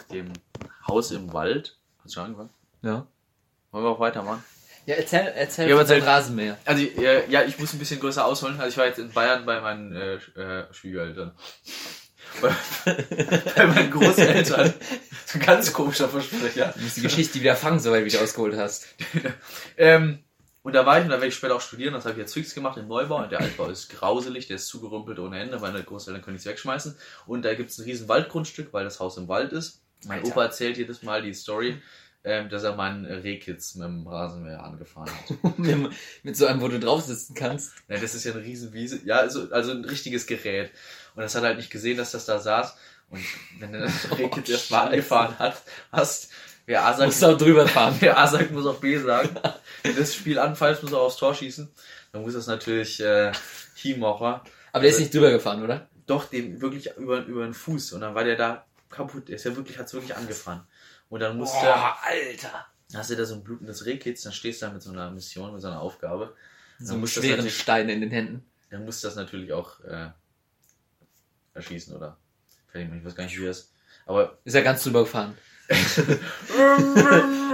auf dem Haus im Wald. Hast du schon angefangen? Ja. Wollen wir auch weitermachen? Ja, erzähl, erzähl Ja, erzähl- Rasenmäher. Also, ja, ich muss ein bisschen größer ausholen. Also, ich war jetzt in Bayern bei meinen äh, äh, Schwiegereltern. bei, bei meinen Großeltern. So ein ganz komischer Versprecher. Du musst die Geschichte wieder fangen, soweit du wieder ausgeholt hast. Ähm, und da war ich und da werde ich später auch studieren. Das habe ich jetzt fix gemacht im Neubau. Und der Altbau ist grauselig, der ist zugerümpelt ohne Ende. Meine Großeltern können nichts wegschmeißen. Und da gibt es ein riesen Waldgrundstück, weil das Haus im Wald ist. Mein Alter. Opa erzählt jedes Mal die Story, ähm, dass er meinen Rehkitz mit dem Rasenmäher angefahren hat. mit, mit so einem, wo du drauf sitzen kannst. Ja, das ist ja eine riesen Wiese. Ja, also, also ein richtiges Gerät. Und das hat halt nicht gesehen, dass das da saß. Und wenn du das Rehkitz Oh, erst mal Scheiße. angefahren hat, hast, wer A sagt, Musst du auch drüber fahren. wer A sagt, muss auch B sagen. Wenn das Spiel anfällt, muss er aufs Tor schießen. Dann muss das natürlich äh, Teammacher. Aber der ist nicht drüber gefahren, oder? Doch, dem wirklich über, über den Fuß. Und dann war der da kaputt. Ist ja wirklich, hat's wirklich angefahren. Und dann musste, Alter. hast du da so ein blutendes Rehkitz, dann stehst du da mit so einer Mission, mit so einer Aufgabe. So Dann einen schweren Stein in den Händen. Dann muss das natürlich auch äh, erschießen oder. Ich weiß gar nicht, wie das. Aber Ist er ganz drüber gefahren.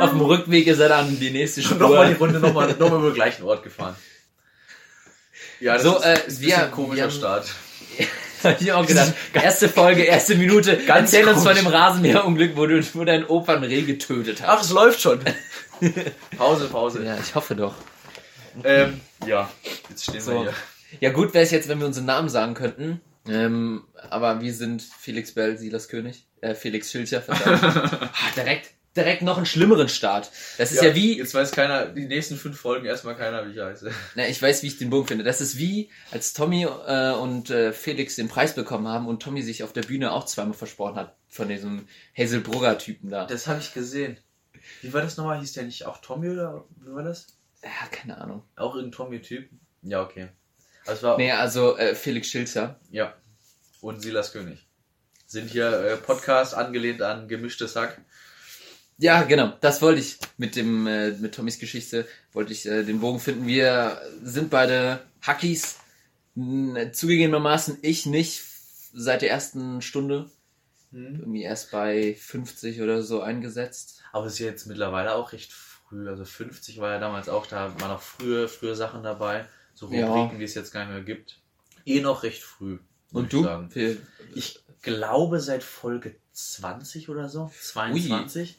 Auf dem Rückweg ist er dann die nächste nochmal die Spur. Runde nochmal noch mal über den gleichen Ort gefahren. Ja, das So, ist, äh, ist ein wir- komischer wir haben- Start. Hab ich auch gedacht. Erste Folge, erste Minute. Ganz Erzähl uns von dem Rasenmäherunglück, wo du wo dein Opa ein Reh getötet Ach, hast. es läuft schon. Pause, Pause. Ja, ich hoffe doch. Ähm, ja, jetzt stehen So. wir hier. Ja, gut wäre es jetzt, wenn wir unseren Namen sagen könnten. Ähm, aber wir sind Felix Bell, Silas König. Äh, Felix Schilcher, verdammt. ah, direkt, direkt noch einen schlimmeren Start. Das ist ja, wie, Jetzt weiß keiner, die nächsten fünf Folgen erstmal keiner, wie ich heiße. na, ich weiß, wie ich den Bogen finde. Das ist wie, als Tommy äh, und äh, Felix den Preis bekommen haben und Tommy sich auf der Bühne auch zweimal versprochen hat von diesem Hazelbrugger-Typen da. Das habe ich gesehen. Wie war das nochmal? Hieß der nicht auch Tommy oder wie war das? Ja, keine Ahnung. Auch irgendein Tommy-Typ? Ja, okay. Also war, Nee, also äh, Felix Schilzer. ja. Und Silas König. Sind hier äh, Podcast angelehnt an gemischtes Hack. Ja, genau. Das wollte ich mit dem äh, mit Tommys Geschichte wollte ich äh, den Bogen finden. Wir sind beide Hackies. Zugegebenermaßen ich nicht seit der ersten Stunde. Irgendwie erst bei 50 oder so eingesetzt. Aber es ist jetzt mittlerweile auch recht früh. Also 50 war ja damals auch, da waren noch frühe, frühe Sachen dabei. So Ja. Rubriken, wie es jetzt gar nicht mehr gibt. Eh noch recht früh. Und du? Ich glaube seit Folge 20 oder so. 22.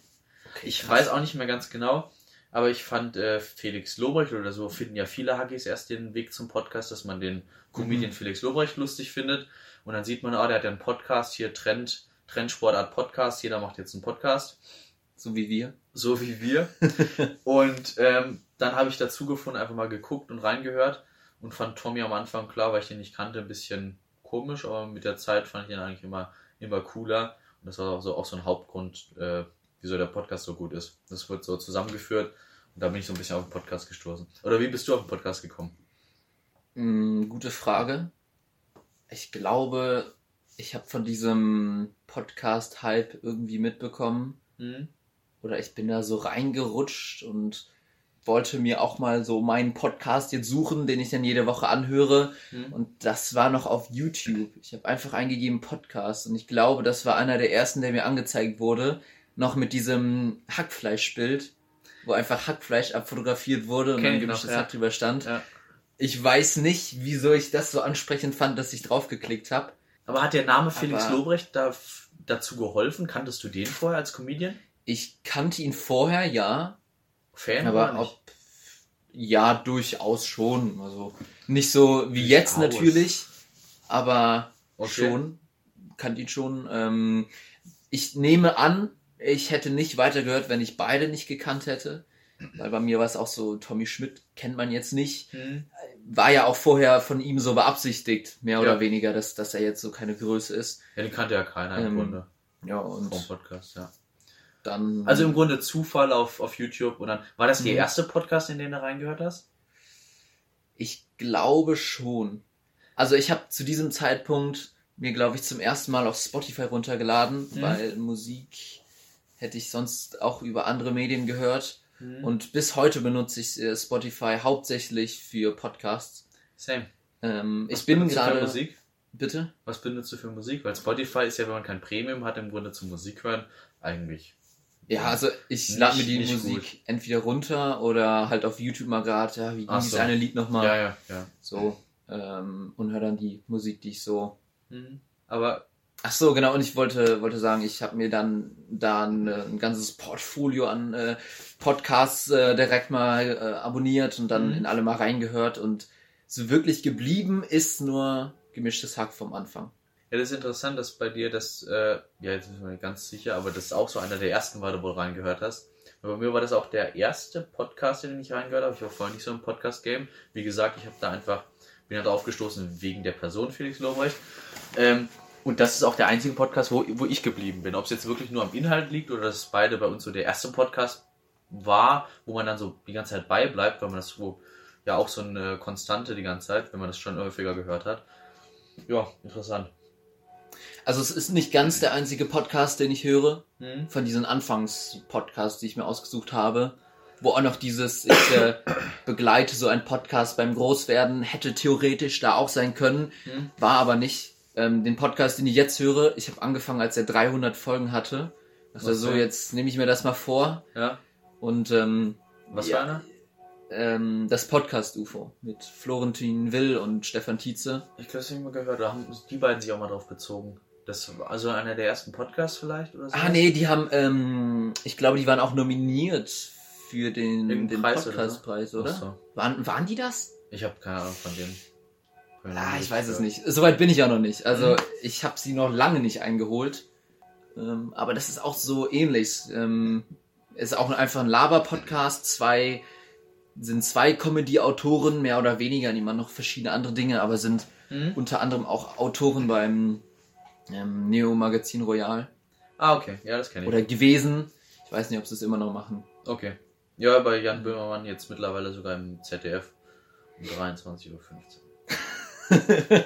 Okay, Ich weiß auch nicht mehr ganz genau. Aber ich fand äh, Felix Lobrecht oder so finden ja viele Hackies erst den Weg zum Podcast, dass man den Comedian Felix Lobrecht lustig findet. Und dann sieht man, ah, der hat ja einen Podcast hier, Trend, Trendsportart Podcast. Jeder macht jetzt einen Podcast So wie wir. so wie wir. und ähm, dann habe ich dazu gefunden, einfach mal geguckt und reingehört und fand Tommy am Anfang klar, weil ich den nicht kannte, ein bisschen komisch, aber mit der Zeit fand ich ihn eigentlich immer, immer cooler. Und das war auch so, auch so ein Hauptgrund, äh, wieso der Podcast so gut ist. Das wird so zusammengeführt und da bin ich so ein bisschen auf den Podcast gestoßen. Oder wie bist du auf den Podcast gekommen? Hm, gute Frage. Ich glaube, ich habe von diesem Podcast-Hype irgendwie mitbekommen. Hm? oder ich bin da so reingerutscht und wollte mir auch mal so meinen Podcast jetzt suchen, den ich dann jede Woche anhöre. Hm? Und das war noch auf YouTube. Ich habe einfach eingegeben Podcast und ich glaube, das war einer der ersten, der mir angezeigt wurde. Noch mit diesem Hackfleischbild, wo einfach Hackfleisch abfotografiert wurde und dann gemischtes ja. Hack drüber stand. Ja. Ich weiß nicht, wieso ich das so ansprechend fand, dass ich draufgeklickt habe. Aber hat der Name Felix Aber- Lobrecht da, dazu geholfen? Kanntest du den vorher als Comedian? Ich kannte ihn vorher, ja, Fan Aber nicht? ob, ja, durchaus schon. Also nicht so wie jetzt natürlich, aber Okay. schon. Kannte ihn schon. Ähm, ich nehme an, ich hätte nicht weitergehört, wenn ich beide nicht gekannt hätte. Weil bei mir war es auch so, Tommy Schmidt kennt man jetzt nicht. Hm? War ja auch vorher von ihm so beabsichtigt, mehr oder Ja. weniger, dass, dass er jetzt so keine Größe ist. Ja, den kannte ja keiner im Ähm, Grunde. Ja, Vom und Podcast, ja. dann. Also im Grunde Zufall auf, auf YouTube und dann war das der Mhm. erste Podcast, in den du reingehört hast? Ich glaube schon. Also ich habe zu diesem Zeitpunkt mir, glaube ich, zum ersten Mal auf Spotify runtergeladen, Mhm. weil Musik hätte ich sonst auch über andere Medien gehört. Und Und bis heute benutze ich äh, Spotify hauptsächlich für Podcasts. Same. Ähm, Was ich bin benutzt du für gerade Musik. Bitte? Was benutzt du für Musik? Weil Spotify ist ja, wenn man kein Premium hat, im Grunde zum Musik hören, eigentlich. Ja, also ich lade mir die Musik gut. entweder runter oder halt auf YouTube mal gerade, ja, wie ging dieses so. eine Lied nochmal? Ja, ja, ja. So. Ähm, und höre dann die Musik, die ich so. Mhm. Aber Ach so, genau, und ich wollte, wollte sagen, ich habe mir dann da ein, äh, ein ganzes Portfolio an äh, Podcasts äh, direkt mal äh, abonniert und dann Mhm. in alle mal reingehört und so wirklich geblieben ist nur gemischtes Hack vom Anfang. Ja, das ist interessant, dass bei dir das, äh, ja, jetzt bin ich mir nicht ganz sicher, aber das auch so einer der ersten war, wo du reingehört hast. Bei mir war das auch der erste Podcast, in den ich reingehört habe. Ich war vorher nicht so im Podcast-Game. Wie gesagt, ich habe da einfach, bin da drauf gestoßen wegen der Person Felix Lobrecht. Ähm, und das ist auch der einzige Podcast, wo, wo ich geblieben bin. Ob es jetzt wirklich nur am Inhalt liegt oder dass beide bei uns so der erste Podcast war, wo man dann so die ganze Zeit beibleibt, weil man das so, ja auch so eine Konstante die ganze Zeit, wenn man das schon häufiger gehört hat. Ja, interessant. Also es ist nicht ganz der einzige Podcast, den ich höre, Mhm. von diesen Anfangs-Podcasts, die ich mir ausgesucht habe, wo auch noch dieses, ich äh, begleite so einen Podcast beim Großwerden, hätte theoretisch da auch sein können, Mhm. war aber nicht. Ähm, den Podcast, den ich jetzt höre, ich habe angefangen, als er 300 Folgen hatte. Also so, jetzt nehme ich mir das mal vor Ja. und ähm, Was Ja. für einer? ähm, das Podcast-UFO mit Florentin Will und Stefan Tietze. Ich glaube, das habe ich mal gehört. Da haben die beiden sich auch mal drauf bezogen. Das war also einer der ersten Podcasts vielleicht oder so? Ah nee, die haben, ähm, ich glaube, die waren auch nominiert für den, den oder? Podcastpreis, oder? Ach so. Waren, waren die das? Ich habe keine Ahnung von denen. Ah, ich weiß es gehört. nicht. Soweit bin ich auch noch nicht. Also Mhm. ich habe sie noch lange nicht eingeholt. Ähm, aber das ist auch so ähnlich. Ähm, ist auch einfach ein Laber-Podcast. Zwei sind zwei Comedy-Autoren, mehr oder weniger. Die machen noch verschiedene andere Dinge, aber sind Mhm. unter anderem auch Autoren beim ähm, Neo Magazin Royal Ah, okay. Ja, das kenne ich. oder gewesen. Ich weiß nicht, ob sie es immer noch machen. Okay. Ja, bei Jan Böhmermann jetzt mittlerweile sogar im ZDF um 23.15 Uhr.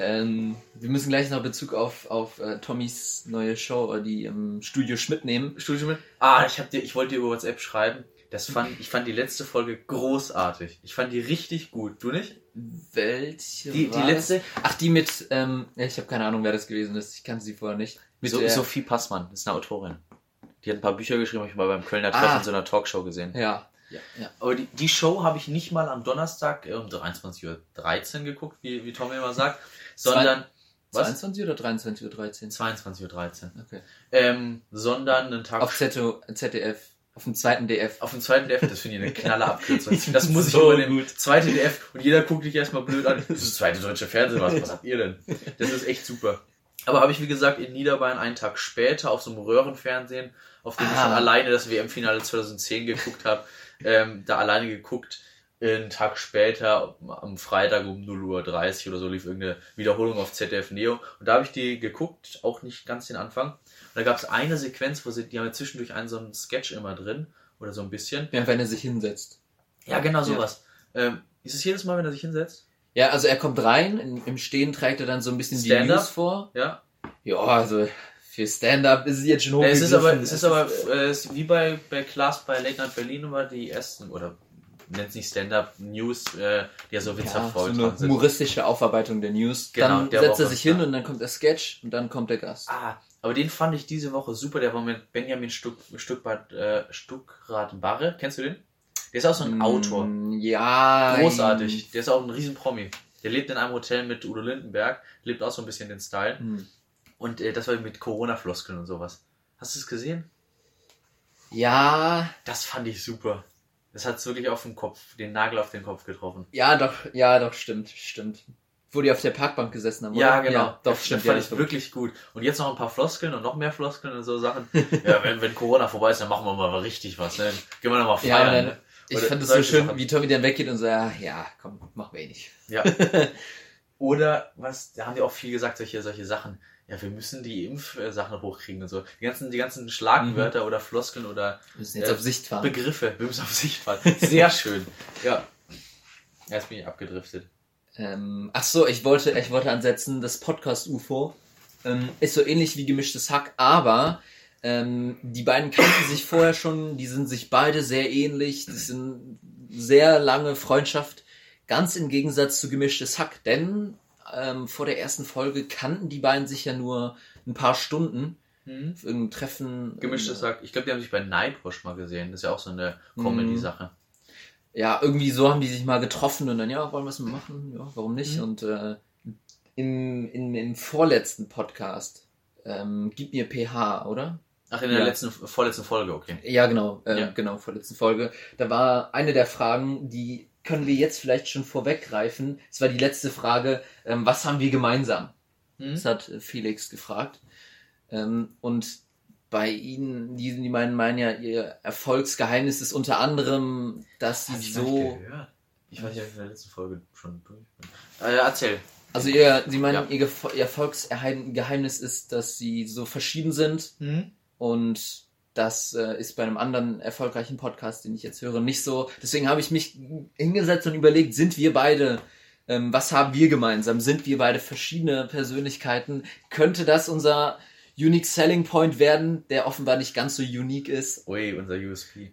Ähm, wir müssen gleich noch Bezug auf, auf äh, Tommys neue Show, die im Studio Schmidt nehmen. Studio mit? Ah, ich, hab dir, ich wollte dir über WhatsApp schreiben. Das fand, ich fand die letzte Folge großartig. Ich fand die richtig gut. Du nicht? Welche? Die, die letzte? Ach, die mit, ähm, ich habe keine Ahnung, wer das gewesen ist. Ich kannte sie vorher nicht. Mit So, der, Sophie Passmann, das ist eine Autorin. Die hat ein paar Bücher geschrieben, habe ich mal beim Kölner Ah. Treffen in so einer Talkshow gesehen. Ja. Ja, ja. Aber die, die Show habe ich nicht mal am Donnerstag äh, um 23.13 Uhr geguckt, wie, wie Tommy immer sagt, sondern. Was? 22 oder 23 Uhr 13? 22.13 Uhr. Okay. Ähm, sondern einen Tag Auf ZO, ZDF, auf dem zweiten DF. auf dem zweiten DF, das finde ich eine knalle Abkürzung. Das muss ich So übernehmen. Zweite DF und jeder guckt dich erstmal blöd an. Das ist das zweite deutsche Fernsehen, was, was habt ihr denn? Das ist echt super. Aber habe ich, wie gesagt, in Niederbayern einen Tag später auf so einem Röhrenfernsehen, auf dem ich Ah. schon alleine das WM-Finale 2010 geguckt habe, ähm, da alleine geguckt. Einen Tag später, am Freitag um 0.30 Uhr oder so, lief irgendeine Wiederholung auf ZDF Neo. Und da habe ich die geguckt, auch nicht ganz den Anfang. Und da gab es eine Sequenz, wo sie, die haben ja zwischendurch einen so einen Sketch immer drin, oder so ein bisschen. Ja, wenn er sich hinsetzt. Ja, genau sowas. Ähm, ist es jedes Mal, wenn er sich hinsetzt? Ja, also er kommt rein, in, im Stehen trägt er dann so ein bisschen die Stand-up? News vor. Ja. Ja, also für Stand-up ist es jetzt schon Äh, es ist aber, hochgegriffen. es ist aber äh, es ist wie bei, bei Klaas bei Late Night Berlin immer die ersten, oder nennt es nicht Stand-up News, äh, die ja so ja, witzhaft so eine humoristische Aufarbeitung der News. Genau, dann der setzt er sich hin und dann kommt der Sketch und dann kommt der Gast. Ah, aber den fand ich diese Woche super. Der war mit Benjamin Stuck, Stuckbart, äh, Stuckrad-Barre. Kennst du den? Der ist auch so ein Autor. Mm, Ja. Großartig. Der ist auch ein riesen Promi. Der lebt in einem Hotel mit Udo Lindenberg, lebt auch so ein bisschen den Style. Hm. Und äh, das war mit Corona-Floskeln und sowas. Hast du es gesehen? Ja, Das fand ich super. Das hat wirklich auf den Kopf, den Nagel auf den Kopf getroffen. ja, doch, ja, doch, stimmt, stimmt. Wo die auf der Parkbank gesessen haben, oder? Ja, genau. doch, das stimmt. fand Ja, ich wirklich gut. Und jetzt noch ein paar Floskeln und noch mehr Floskeln und so Sachen. ja, wenn, wenn Corona vorbei ist, dann machen wir mal richtig was. Ne? Gehen wir nochmal ja, feiern. und dann, ne? ich fand es so schön, Sachen. wie Tommy dann weggeht und so, ja, ja, komm, mach wir eh nicht. Ja. Oder was, da haben die auch viel gesagt, solche, solche Sachen. Ja, wir müssen die Impfsachen hochkriegen und so. Die ganzen, die ganzen Schlagwörter oder Floskeln oder Wir müssen jetzt Äh, auf Sicht fahren. Begriffe. Wir müssen auf Sicht fahren. Sehr schön. Ja. Jetzt bin ich abgedriftet. Ähm, ach so, ich wollte, ich wollte ansetzen, das Podcast UFO ähm, ist so ähnlich wie gemischtes Hack, aber ähm, die beiden kannten sich vorher schon, die sind sich beide sehr ähnlich, das sind sehr lange Freundschaft, ganz im Gegensatz zu gemischtes Hack, denn ähm, vor der ersten Folge kannten die beiden sich ja nur ein paar Stunden. Hm? Für irgendein Treffen. Gemischtes äh, Sack. Ich glaube, die haben sich bei Nightwash mal gesehen. Das ist ja auch so eine Mhm. Comedy-Sache. ja, irgendwie so haben die sich mal getroffen und dann, ja, wollen wir es mal machen? Ja, warum nicht? Mhm. Und äh, im, im, im vorletzten Podcast, ähm, Gib mir PH, oder? Ach, in der Ja. letzten, vorletzten Folge, okay. Ja, genau, äh, Ja. genau, vorletzten Folge. Da war eine der Fragen, die können wir jetzt vielleicht schon vorweggreifen. Es war die letzte Frage, ähm, was haben wir gemeinsam? Hm? Das hat äh, Felix gefragt. Ähm, und bei ihnen, die, die meinen, meinen ja, ihr Erfolgsgeheimnis ist unter anderem, dass sie so, gehört. Ich weiß nicht, ob ich in der letzten Folge schon durch bin. Äh, erzähl. also ihr, sie meinen, Ja. ihr, ihr Erfolgsgeheimnis ist, dass sie so verschieden sind Hm? und das äh, ist bei einem anderen erfolgreichen Podcast, den ich jetzt höre, nicht so. Deswegen habe ich mich hingesetzt und überlegt, sind wir beide, ähm, was haben wir gemeinsam? Sind wir beide verschiedene Persönlichkeiten? Könnte das unser Unique Selling Point werden, der offenbar nicht ganz so unique ist? Ui, unser USP.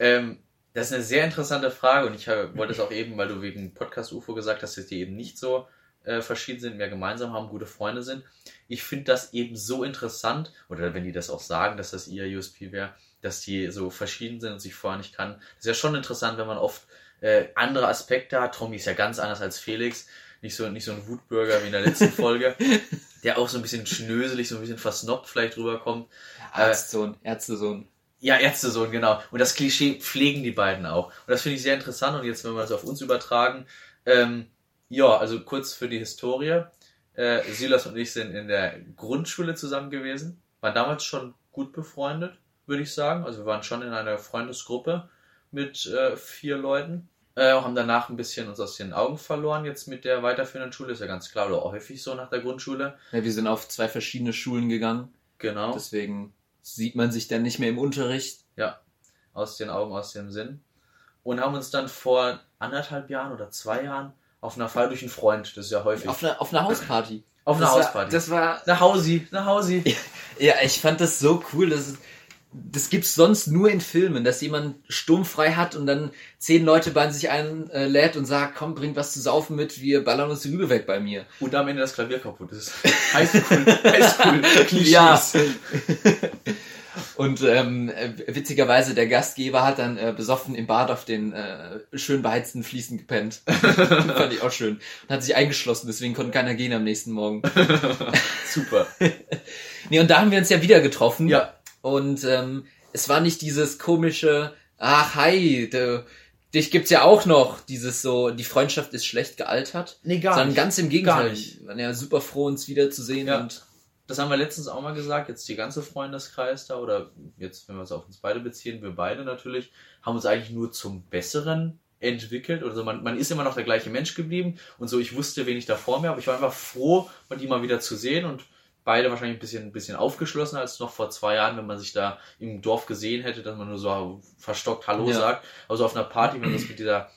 Ähm, das ist eine sehr interessante Frage und ich wollte es auch eben, weil du wegen Podcast UFO gesagt hast, dass die eben nicht so äh, verschieden sind, mehr gemeinsam haben, gute Freunde sind. Ich finde das eben so interessant, oder wenn die das auch sagen, dass das ihr USP wäre, dass die so verschieden sind und sich vorher nicht kannten. Das ist ja schon interessant, wenn man oft äh, andere Aspekte hat. Tommy ist ja ganz anders als Felix. Nicht so, nicht so ein Wutbürger wie in der letzten Folge, der auch so ein bisschen schnöselig, so ein bisschen versnobbt vielleicht rüberkommt. Arztsohn, Ärztesohn. Ja, Ärztesohn, genau. Und das Klischee pflegen die beiden auch. Und das finde ich sehr interessant. Und jetzt, wenn wir das auf uns übertragen, ähm, ja, also kurz für die Historie. Äh, Silas und ich sind in der Grundschule zusammen gewesen, waren damals schon gut befreundet, würde ich sagen. Also wir waren schon in einer Freundesgruppe mit äh, vier Leuten. Äh, haben danach ein bisschen uns aus den Augen verloren, jetzt mit der weiterführenden Schule, ist ja ganz klar, oder auch häufig so nach der Grundschule. Ja, wir sind auf zwei verschiedene Schulen gegangen, Genau. deswegen sieht man sich dann nicht mehr im Unterricht. aus den Augen, aus dem Sinn. Und haben uns dann vor anderthalb Jahren oder zwei Jahren auf einer Feier durch einen Freund, das ist ja häufig. Auf einer, auf einer Hausparty. Auf einer Hausparty. Das war nach Hausi, nach Hausi. Ja, ich fand das so cool. Das, das gibt's sonst nur in Filmen, dass jemand sturmfrei hat und dann zehn Leute bei sich einlädt und sagt, komm, bringt was zu saufen mit, wir ballern uns die Rübe weg bei mir. Und am Ende das Klavier kaputt ist. Highschool, Highschool, Klischees. Ja. Und ähm, äh, witzigerweise, der Gastgeber hat dann äh, besoffen im Bad auf den äh, schön beheizten Fliesen gepennt. fand ich auch schön. Und hat sich eingeschlossen, deswegen konnte keiner gehen am nächsten Morgen. Super. Nee, und da haben wir uns ja wieder getroffen. Ja, Und ähm, es war nicht dieses komische, ach hi, de, dich gibt's ja auch noch, dieses so, die Freundschaft ist schlecht gealtert. nee, gar sondern nicht. ganz im Gegenteil. Gar nicht. Wir waren ja super froh, uns wiederzusehen Ja. und Das haben wir letztens auch mal gesagt, jetzt die ganze Freundeskreis da, oder jetzt, wenn wir es auf uns beide beziehen, wir beide natürlich, haben uns eigentlich nur zum Besseren entwickelt. Also man, man ist immer noch der gleiche Mensch geblieben und so, ich wusste, wen ich da vor mir habe. Ich war einfach froh, mal die mal wieder zu sehen und beide wahrscheinlich ein bisschen, ein bisschen aufgeschlossener als noch vor zwei Jahren, wenn man sich da im Dorf gesehen hätte, dass man nur so verstockt Hallo Ja. sagt. Also auf einer Party, wenn man das mit dieser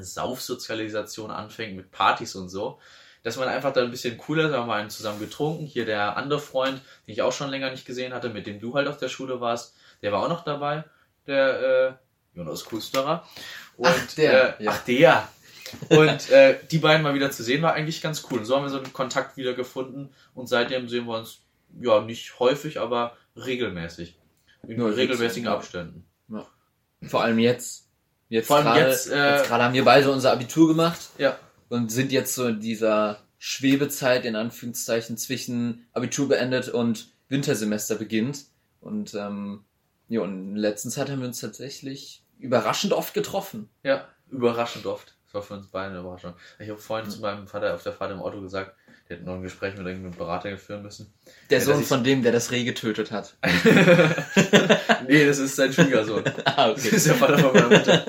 Saufsozialisation anfängt, mit Partys und so, dass man einfach da ein bisschen cooler da haben wir einen zusammen getrunken. Hier der andere Freund, den ich auch schon länger nicht gesehen hatte, mit dem du halt auf der Schule warst, der war auch noch dabei, der äh, Jonas Kusterer. Und, Ach, der, äh, ja. Ach, der. Und äh, die beiden mal wieder zu sehen, war eigentlich ganz cool. Und so haben wir so einen Kontakt wieder gefunden und seitdem sehen wir uns ja nicht häufig, aber regelmäßig. In Ja, regelmäßigen ja. Abständen. vor allem jetzt. Jetzt Vor allem gerade jetzt, äh, jetzt gerade haben wir beide unser Abitur gemacht Ja. Und sind jetzt so in dieser Schwebezeit in Anführungszeichen zwischen Abitur beendet und Wintersemester beginnt. Und ähm, ja, und in der letzten Zeit haben wir uns tatsächlich überraschend oft getroffen. Ja, überraschend oft. Das war für uns beide eine Überraschung. Ich habe vorhin zu meinem Vater auf der Fahrt im Auto gesagt, der hätte noch ein Gespräch mit irgendeinem Berater führen müssen. Der Ja, Sohn von dem, der das Reh getötet hat. nee, das ist sein Schwiegersohn. ah, Das ist der Vater von meiner Mutter.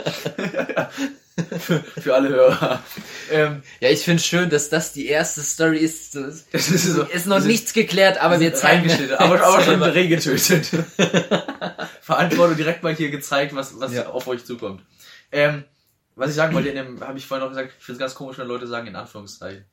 für, für alle Hörer. Ähm, Ja, ich finde schön, dass das die erste Story ist. Es das ist, so, ist noch das ist- nichts geklärt, aber wir zeigen reingeschnitten, aber, aber schon selber. Reh getötet. Verantwortung direkt mal hier gezeigt, was, was Ja. auf euch zukommt. Ähm, was ich sagen wollte, in dem habe ich vorhin noch gesagt, ich finde es ganz komisch, wenn Leute sagen in Anführungszeichen.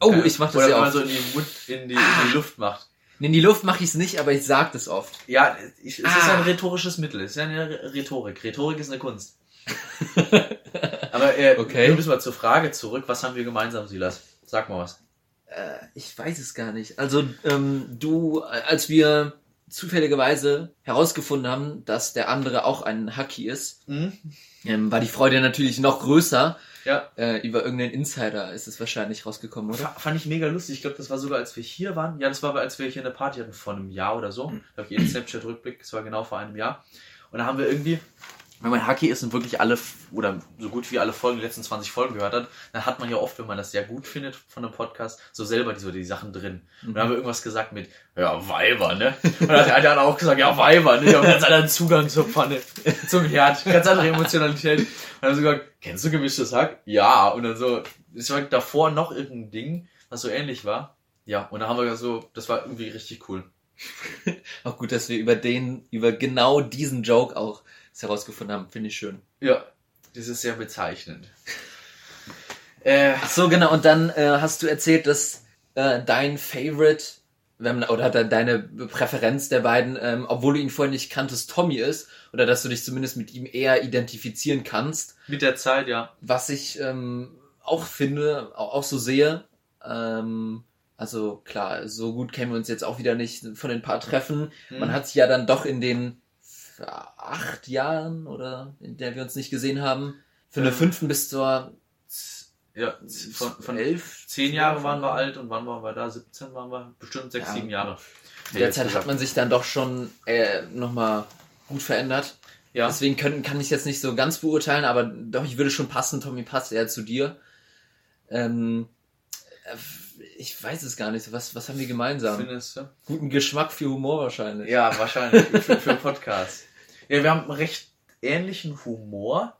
Oh, Äh, ich mach das Oder ja man oft. so in die, Mund, in die, in Ah. die Luft macht. In die Luft mache ich es nicht, aber ich sag das oft. Ja, ich, es ist Ah. ein rhetorisches Mittel. Es ist eine Rhetorik. Rhetorik ist eine Kunst. Aber äh, Okay. wir müssen mal zur Frage zurück. Was haben wir gemeinsam, Silas? Sag mal was. Äh, ich weiß es gar nicht. Also ähm, du, äh, als wir zufälligerweise herausgefunden haben, dass der andere auch ein Hacky ist, Mhm. ähm, war die Freude natürlich noch größer. Ja. Äh, über irgendeinen Insider ist es wahrscheinlich rausgekommen, oder? F fand ich mega lustig. Ich glaube, das war sogar, als wir hier waren. Ja, das war, als wir hier eine Party hatten vor einem Jahr oder so. Da habe ich jeden Snapchat-Rückblick. Das war genau vor einem Jahr. Und da haben wir irgendwie, wenn man Hacky ist und wirklich alle, oder so gut wie alle Folgen, die letzten 20 Folgen gehört hat, dann hat man ja oft, wenn man das sehr gut findet von einem Podcast, so selber die, so die Sachen drin. Und dann haben wir irgendwas gesagt mit, ja, Weiber, ne? Und dann hat der hat auch gesagt, ja, Weiber, ne? Und ganz anderen Zugang zur Pfanne, zum Herd, ganz andere Emotionalität. Und dann haben sie gesagt, kennst du gemischtes Hack? Ja. Und dann so, es war davor noch irgendein Ding, was so ähnlich war. Ja, und dann haben wir so, das war irgendwie richtig cool. Auch gut, dass wir über den, über genau diesen Joke auch es herausgefunden haben. Finde ich schön. Ja, das ist sehr bezeichnend. Äh, Ach so, genau. Und dann äh, hast du erzählt, dass äh, dein Favorite wenn, oder de- deine Präferenz der beiden, ähm, obwohl du ihn vorher nicht kanntest, Tommy ist, oder dass du dich zumindest mit ihm eher identifizieren kannst, mit der Zeit, ja. was ich ähm, auch finde, auch, auch so sehe. Ähm, also klar, so gut kennen wir uns jetzt auch wieder nicht von den paar Treffen. Hm. Man hat sich ja dann doch in den acht Jahren oder in der wir uns nicht gesehen haben, von der Ähm, fünften bis zur Ja, von, von elf, zehn Jahre waren wir alt und wann waren wir da? 17 waren wir? Bestimmt sechs, Ja. sieben Jahre. In der Zeit hat man sich dann doch schon äh, nochmal gut verändert. Ja, Deswegen können, kann ich jetzt nicht so ganz beurteilen, aber doch, ich würde schon passen, Tommy passt eher zu dir. Ähm, äh, ich weiß es gar nicht. Was, was haben wir gemeinsam? findest du? Guten Geschmack für Humor wahrscheinlich. Ja, wahrscheinlich. für, für Podcast. Ja, wir haben einen recht ähnlichen Humor.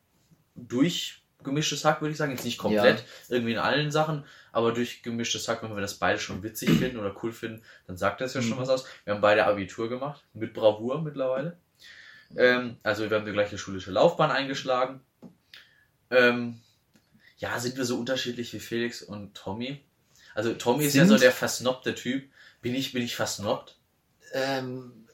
Durch gemischtes Hack, würde ich sagen. Jetzt nicht komplett, irgendwie in allen Sachen, aber durch gemischtes Hack, wenn wir das beide schon witzig finden oder cool finden, dann sagt das ja schon Mhm. was aus. Wir haben beide Abitur gemacht, mit Bravour mittlerweile. Ähm, also wir haben die gleiche schulische Laufbahn eingeschlagen. Ähm, ja, sind wir so unterschiedlich wie Felix und Tommy? Also Tommy ist ja Sind- so der versnobte Typ. Bin ich, bin ich versnobbt? Ähm,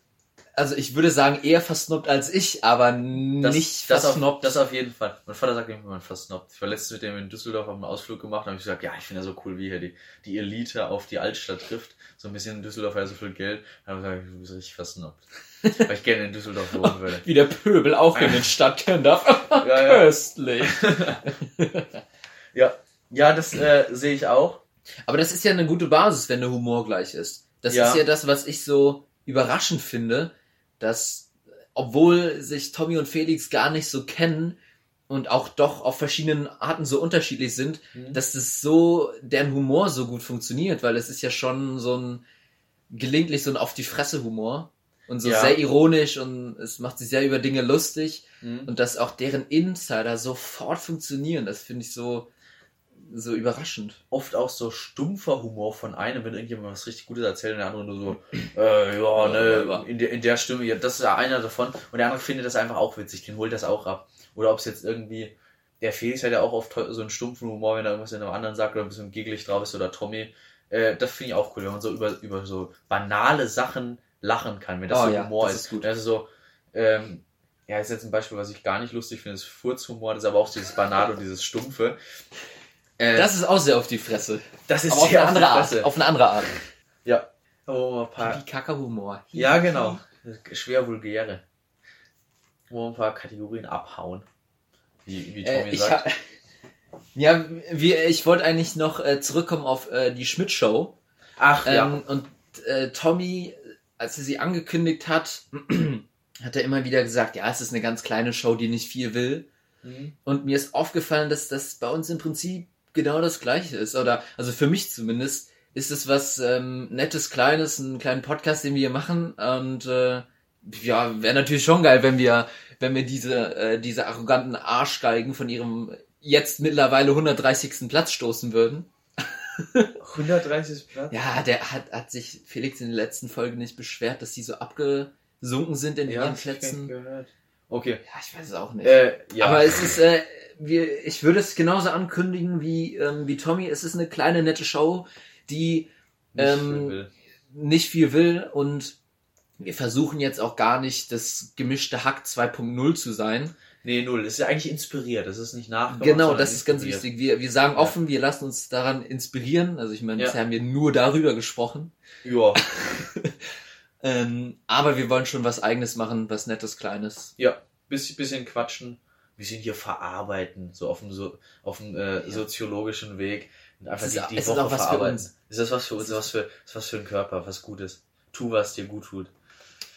also ich würde sagen, eher versnobbt als ich, aber Das, nicht das, auf, versnobbt. das auf jeden Fall. Mein Vater sagt immer, man versnobbt. Ich war letztens mit dem in Düsseldorf auf einen Ausflug gemacht und habe gesagt, ja, ich finde ja so cool, wie hier die, die Elite auf die Altstadt trifft. So ein bisschen in Düsseldorf hat er so viel Geld. Dann habe ich gesagt, du bist richtig versnobbt. Weil ich gerne in Düsseldorf wohnen würde. Wie der Pöbel auch in den Stadtkern darf. Ja, ja. Köstlich. Ja, ja das äh, sehe ich auch. Aber das ist ja eine gute Basis, wenn der Humor gleich ist. Das Ja. ist ja das, was ich so überraschend finde, dass, obwohl sich Tommy und Felix gar nicht so kennen und auch doch auf verschiedenen Arten so unterschiedlich sind, Mhm. dass das so, deren Humor so gut funktioniert, weil es ist ja schon so ein, gelegentlich so ein auf die Fresse Humor und so Ja. sehr ironisch und es macht sich sehr über Dinge lustig Mhm. und dass auch deren Insider sofort funktionieren, das finde ich so, so überraschend. Oft auch so stumpfer Humor von einem, wenn irgendjemand was richtig Gutes erzählt und der andere nur so, äh, ja, ne, in der, in der Stimme, ja, das ist ja einer davon. Und der andere findet das einfach auch witzig, den holt das auch ab. Oder ob es jetzt irgendwie, der Felix hat ja auch oft so einen stumpfen Humor, wenn er irgendwas in einem anderen sagt oder ein bisschen giggelig drauf ist oder Tommy. Äh, das finde ich auch cool, wenn man so über, über so banale Sachen lachen kann, wenn das Oh so ja, Humor das ist. gut. Das ist so, ähm, ja, ist jetzt ein Beispiel, was ich gar nicht lustig finde, ist Furzhumor, das ist aber auch dieses Banale und dieses Stumpfe. Äh, Das ist auch sehr auf die Fresse. das ist Aber auf sehr eine andere die Art. Fresse. Auf eine andere Art. Ja. Wir ein paar, Wie Kackerhumor. ja, genau. Schwer vulgäre. Wo ein paar Kategorien abhauen. Wie, wie Tommy Äh, ich sagt. ja, wir, ich wollte eigentlich noch äh, zurückkommen auf äh, die Schmidt-Show. Ach ja. Ähm, und äh, Tommy, als er sie angekündigt hat, hat er immer wieder gesagt, ja, es ist eine ganz kleine Show, die nicht viel will. Mhm. Und mir ist aufgefallen, dass das bei uns im Prinzip genau das Gleiche ist. Oder, also für mich zumindest, ist es was ähm, Nettes, Kleines, einen kleinen Podcast, den wir hier machen. Und äh, ja, wäre natürlich schon geil, wenn wir, wenn wir diese, äh, diese arroganten Arschgeigen von ihrem jetzt mittlerweile 130. Platz stoßen würden. 130 Platz? Ja, der hat, hat sich Felix in den letzten Folgen nicht beschwert, dass die so abgesunken sind in ihren gar nicht Plätzen. Okay. Ja, ich weiß es auch nicht. Äh, ja. Aber es ist, äh, wir, ich würde es genauso ankündigen wie, ähm, wie Tommy. Es ist eine kleine, nette Show, die Nicht ähm, viel will. nicht viel will und wir versuchen jetzt auch gar nicht das gemischte Hack 2.0 zu sein. Nee, null. Es ist ja eigentlich inspiriert. Das ist nicht nachgemacht. Genau, das ist ganz wichtig. Wir, wir sagen offen, wir lassen uns daran inspirieren. Also ich meine, Ja. bisher haben wir nur darüber gesprochen. Ja, Ähm, aber wir wollen schon was eigenes machen, was nettes, kleines. ja. Bisschen, bisschen quatschen. Bisschen hier verarbeiten. So auf dem, so, auf dem äh, soziologischen Weg. Und einfach die, ist- die ist Woche auch was für verarbeiten. uns. Ist das was für uns? Was für, ist was für ein Körper? Was Gutes. Tu, was dir gut tut.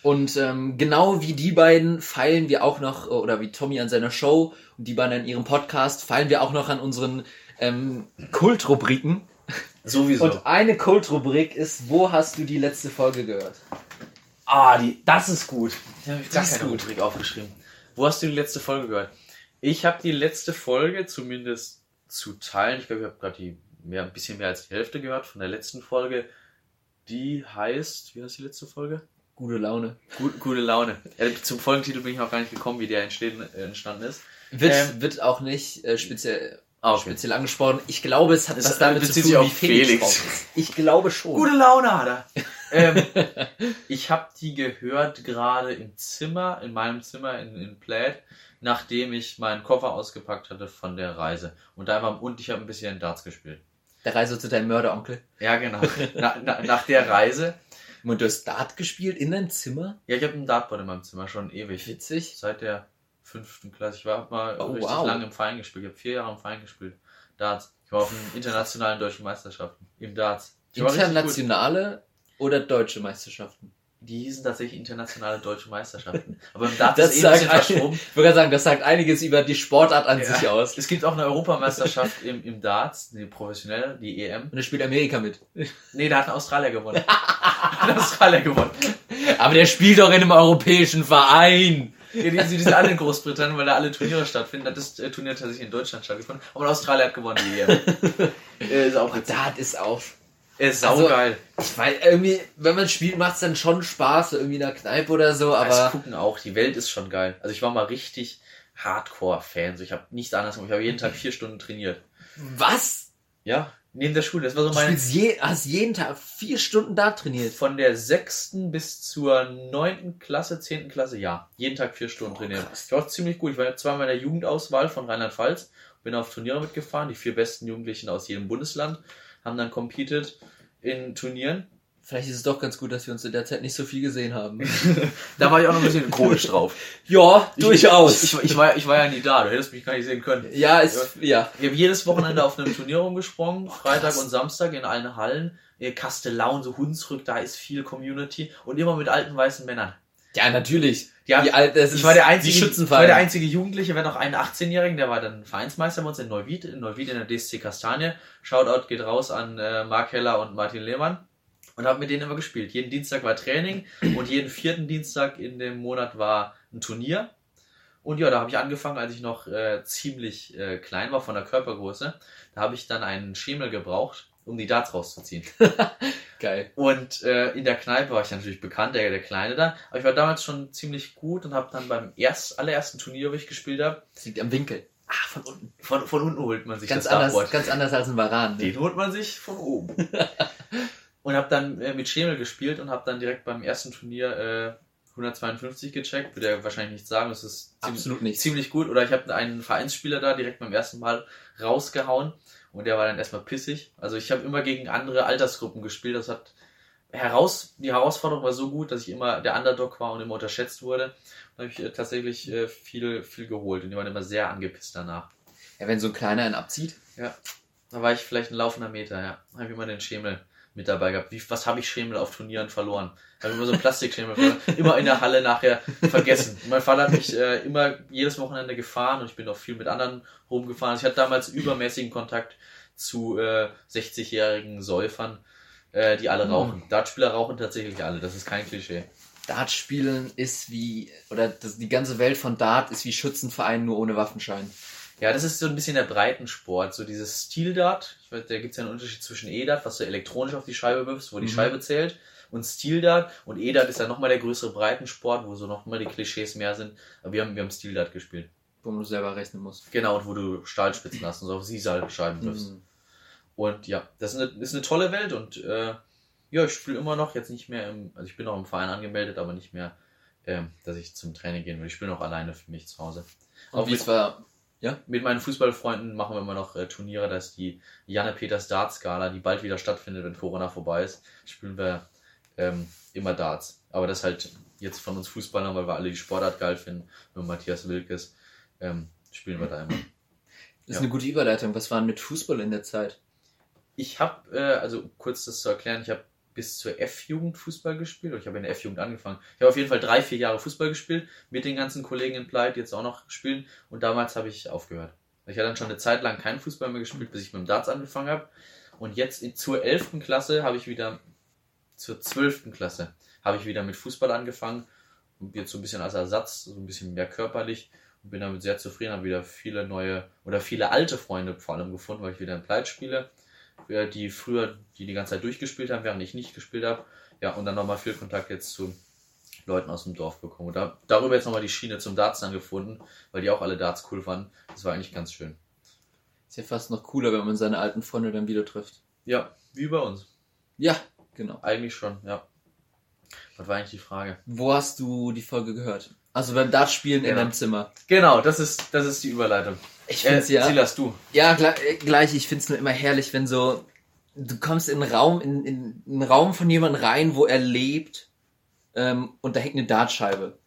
Und ähm, genau wie die beiden feilen wir auch noch, oder wie Tommy an seiner Show und die beiden an ihrem Podcast, feilen wir auch noch an unseren ähm, Kultrubriken. Sowieso. Und eine Kultrubrik ist, wo hast du die letzte Folge gehört? Ah, die, das ist gut. Ich habe Das gar ist keine gut. Rubrik aufgeschrieben. Wo hast du die letzte Folge gehört? Ich habe die letzte Folge zumindest zu teilen. Ich glaube, ich habe gerade die mehr, ein bisschen mehr als die Hälfte gehört von der letzten Folge. Die heißt, wie heißt die letzte Folge? Gute Laune. Gut, gute Laune. Ja, zum Folgentitel bin ich noch gar nicht gekommen, wie der entstehen, äh, entstanden ist. Wird, Ähm, wird auch nicht äh, speziell, Ah, okay. speziell angesprochen. Ich glaube, es hat Es was damit zu bezieht tun, sich wie auf Felix, Felix. Ich glaube schon. Gute Laune hat er. ähm, ich habe die gehört gerade im Zimmer, in meinem Zimmer in, in Plaid, nachdem ich meinen Koffer ausgepackt hatte von der Reise. Und da war und ich habe ein bisschen Darts gespielt. Der Reise zu deinem Mörderonkel. Ja, genau. na, na, nach der Reise. Und du hast Dart gespielt in deinem Zimmer? Ja, ich habe ein Dartboard in meinem Zimmer schon ewig. Witzig. Seit der fünften Klasse. Ich war mal Oh, richtig wow. lange im Verein gespielt. Ich habe vier Jahre im Verein gespielt. Darts. Ich war auf den internationalen deutschen Meisterschaften. Im Darts. Ich. Internationale oder deutsche Meisterschaften? Die hießen tatsächlich internationale deutsche Meisterschaften. Aber im Darts Das ist eh ein verschoben. ich würde gerade sagen, das sagt einiges über die Sportart an Ja. sich aus. Es gibt auch eine Europameisterschaft im, im Darts, die professionelle, die EM. Und da spielt Amerika mit. Nee, da hat ein Australier gewonnen. hat ein Australier gewonnen. Aber der spielt doch in einem europäischen Verein. Ja, die, die sind alle in Großbritannien, weil da alle Turniere stattfinden. Das äh, Turnier tatsächlich in Deutschland stattgefunden. Aber ein Australier hat gewonnen, die EM. äh, ist auch. Dart ist auch. Er ist Also- saugeil. Ich weiß, irgendwie, wenn man spielt, macht es dann schon Spaß, so irgendwie in der Kneipe oder so, Aber aber. gucken auch, die Welt ist schon geil. Also ich war mal richtig Hardcore-Fan. So, ich habe nichts anderes gemacht. Ich habe jeden Tag vier Stunden trainiert. Was? Ja, neben der Schule. Das war so Du mein... spielst je, hast jeden Tag vier Stunden Dart trainiert. Von der sechsten bis zur neunten Klasse, zehnten Klasse, ja. Jeden Tag vier Stunden Oh, trainiert. krass. Ich war auch ziemlich gut. Ich war zweimal in der Jugendauswahl von Rheinland-Pfalz, bin auf Turniere mitgefahren. Die vier besten Jugendlichen aus jedem Bundesland haben dann competed in Turnieren. Vielleicht ist es doch ganz gut, dass wir uns in der Zeit nicht so viel gesehen haben. Da war ich auch noch ein bisschen komisch drauf. ja, durchaus. Ich, ich, ich, war, ich war ja nie da, du hättest mich gar nicht sehen können. ja, ist, ja. Ich habe jedes Wochenende auf einem Turnier rumgesprungen, Freitag krass. und Samstag in allen Hallen. Kastellaun, so Hunsrück, da ist viel Community und immer mit alten weißen Männern. Ja, natürlich. Ja, Wie alt, das Ich war der einzige, ich war der einzige Jugendliche, hatten auch einen 18-Jährigen, der war dann Vereinsmeister bei uns in Neuwied, in Neuwied in der DSC Kastanie. Shoutout geht raus an äh, Mark Heller und Martin Lehmann. Und habe mit denen immer gespielt. Jeden Dienstag war Training und jeden vierten Dienstag in dem Monat war ein Turnier. Und ja, da habe ich angefangen, als ich noch äh, ziemlich äh, klein war von der Körpergröße. Da habe ich dann einen Schemel gebraucht, um die Darts rauszuziehen. Geil. Und äh, in der Kneipe war ich natürlich bekannt, der, der Kleine da. Aber ich war damals schon ziemlich gut und habe dann beim erst, allerersten Turnier, wo ich gespielt habe, Das liegt am Winkel. Ah, von unten. von, von unten holt man sich Ganz das anders, Dartboard. ganz anders als ein Varan. Ne? Den holt man sich von oben. und habe dann äh, mit Schemel gespielt und habe dann direkt beim ersten Turnier äh, 152 gecheckt. Würde er wahrscheinlich nicht sagen, das ist ziemlich, Absolut nicht. ziemlich gut. Oder ich habe einen Vereinsspieler da direkt beim ersten Mal rausgehauen und der war dann erstmal pissig. Also ich habe immer gegen andere Altersgruppen gespielt. Das hat heraus, die Herausforderung war so gut, dass ich immer der Underdog war und immer unterschätzt wurde. Da habe ich äh, tatsächlich äh, viel, viel geholt und die waren immer sehr angepisst danach. Ja, wenn so ein kleiner einen abzieht. Da war ich vielleicht ein laufender Meter, ja. Habe ich immer den Schemel mit dabei gehabt. Wie, was habe ich Schemel auf Turnieren verloren? Habe immer so einen Plastikschemel verloren. Immer in der Halle nachher vergessen. Mein Vater hat mich äh, immer jedes Wochenende gefahren und ich bin auch viel mit anderen rumgefahren. Also ich hatte damals übermäßigen Kontakt zu äh, 60-jährigen Säufern, äh, die alle Hm. rauchen. Dartspieler rauchen tatsächlich alle, das ist kein Klischee. Dart spielen ist wie, oder das, die ganze Welt von Dart ist wie Schützenverein, nur ohne Waffenschein. Ja, das ist so ein bisschen der Breitensport, so dieses Stil-Dart. Ich weiß, da gibt es ja einen Unterschied zwischen E-Dart, was du elektronisch auf die Scheibe wirfst, wo die Mhm. Scheibe zählt, und Stil-Dart. Und E-Dart ist ja nochmal der größere Breitensport, wo so nochmal die Klischees mehr sind. Aber wir haben, wir haben Stil-Dart gespielt. Wo man selber rechnen muss. Genau, und wo du Stahlspitzen hast und so auf Sisal-Scheiben wirfst. Mhm. Und ja, das ist eine, ist eine tolle Welt und äh, ja, ich spiele immer noch, jetzt nicht mehr im, also ich bin noch im Verein angemeldet, aber nicht mehr ähm, dass ich zum Training gehen will. Ich spiele noch alleine für mich zu Hause. Und Auch wie es war, ja? mit meinen Fußballfreunden machen wir immer noch äh, Turniere. Da ist die Janne Peters Darts Gala, die bald wieder stattfindet, wenn Corona vorbei ist. Spielen wir ähm, immer Darts. Aber das halt jetzt von uns Fußballern, weil wir alle die Sportart geil finden, mit Matthias Wilkes, ähm, spielen wir da immer. Das ist Ja. eine gute Überleitung. Was war denn mit Fußball in der Zeit? Ich habe, äh, also kurz das zu erklären, ich habe bis zur F-Jugend Fußball gespielt. Ich habe in der F-Jugend angefangen. Ich habe auf jeden Fall drei, vier Jahre Fußball gespielt, mit den ganzen Kollegen in Pleit, die jetzt auch noch spielen. Und damals habe ich aufgehört. Ich hatte dann schon eine Zeit lang keinen Fußball mehr gespielt, bis ich mit dem Darts angefangen habe. Und jetzt zur 11. Klasse habe ich wieder, zur 12. Klasse habe ich wieder mit Fußball angefangen. Und jetzt so ein bisschen als Ersatz, so ein bisschen mehr körperlich. Und bin damit sehr zufrieden, habe wieder viele neue oder viele alte Freunde vor allem gefunden, weil ich wieder in Pleit spiele die früher, die die ganze Zeit durchgespielt haben, während ich nicht gespielt habe. Ja, und dann nochmal viel Kontakt jetzt zu Leuten aus dem Dorf bekommen. Und da, darüber jetzt nochmal die Schiene zum Darts dann gefunden, weil die auch alle Darts cool fanden. Das war eigentlich ganz schön. Ist ja fast noch cooler, wenn man seine alten Freunde dann wieder trifft. Ja, wie bei uns. Ja, genau. Eigentlich schon, ja. Was war eigentlich die Frage? Wo hast du die Folge gehört? Also beim Dartspielen in Ja. deinem Zimmer. Genau, das ist, das ist die Überleitung. Ich Äh, find's ja. Silas, du. Ja, gleich, gleich ich find's nur immer herrlich, wenn so, du kommst in einen Raum, in, in einen Raum von jemandem rein, wo er lebt, ähm, und da hängt eine Dartscheibe.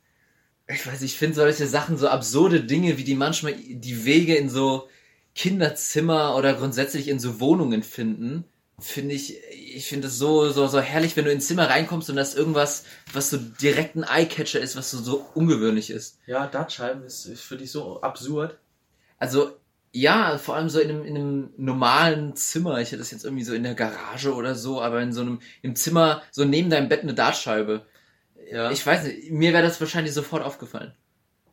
Ich weiß, ich finde solche Sachen, so absurde Dinge, wie die manchmal die Wege in so Kinderzimmer oder grundsätzlich in so Wohnungen finden, finde ich, ich finde es so, so, so herrlich, wenn du ins Zimmer reinkommst und das irgendwas, was so direkt ein Eyecatcher ist, was so, so ungewöhnlich ist. Ja, Dartscheiben ist, ist für dich so absurd. Also, ja, vor allem so in einem, in einem normalen Zimmer. Ich hätte das jetzt irgendwie so in der Garage oder so, aber in so einem im Zimmer, so neben deinem Bett eine Dartscheibe. Ja. Ich weiß nicht, mir wäre das wahrscheinlich sofort aufgefallen.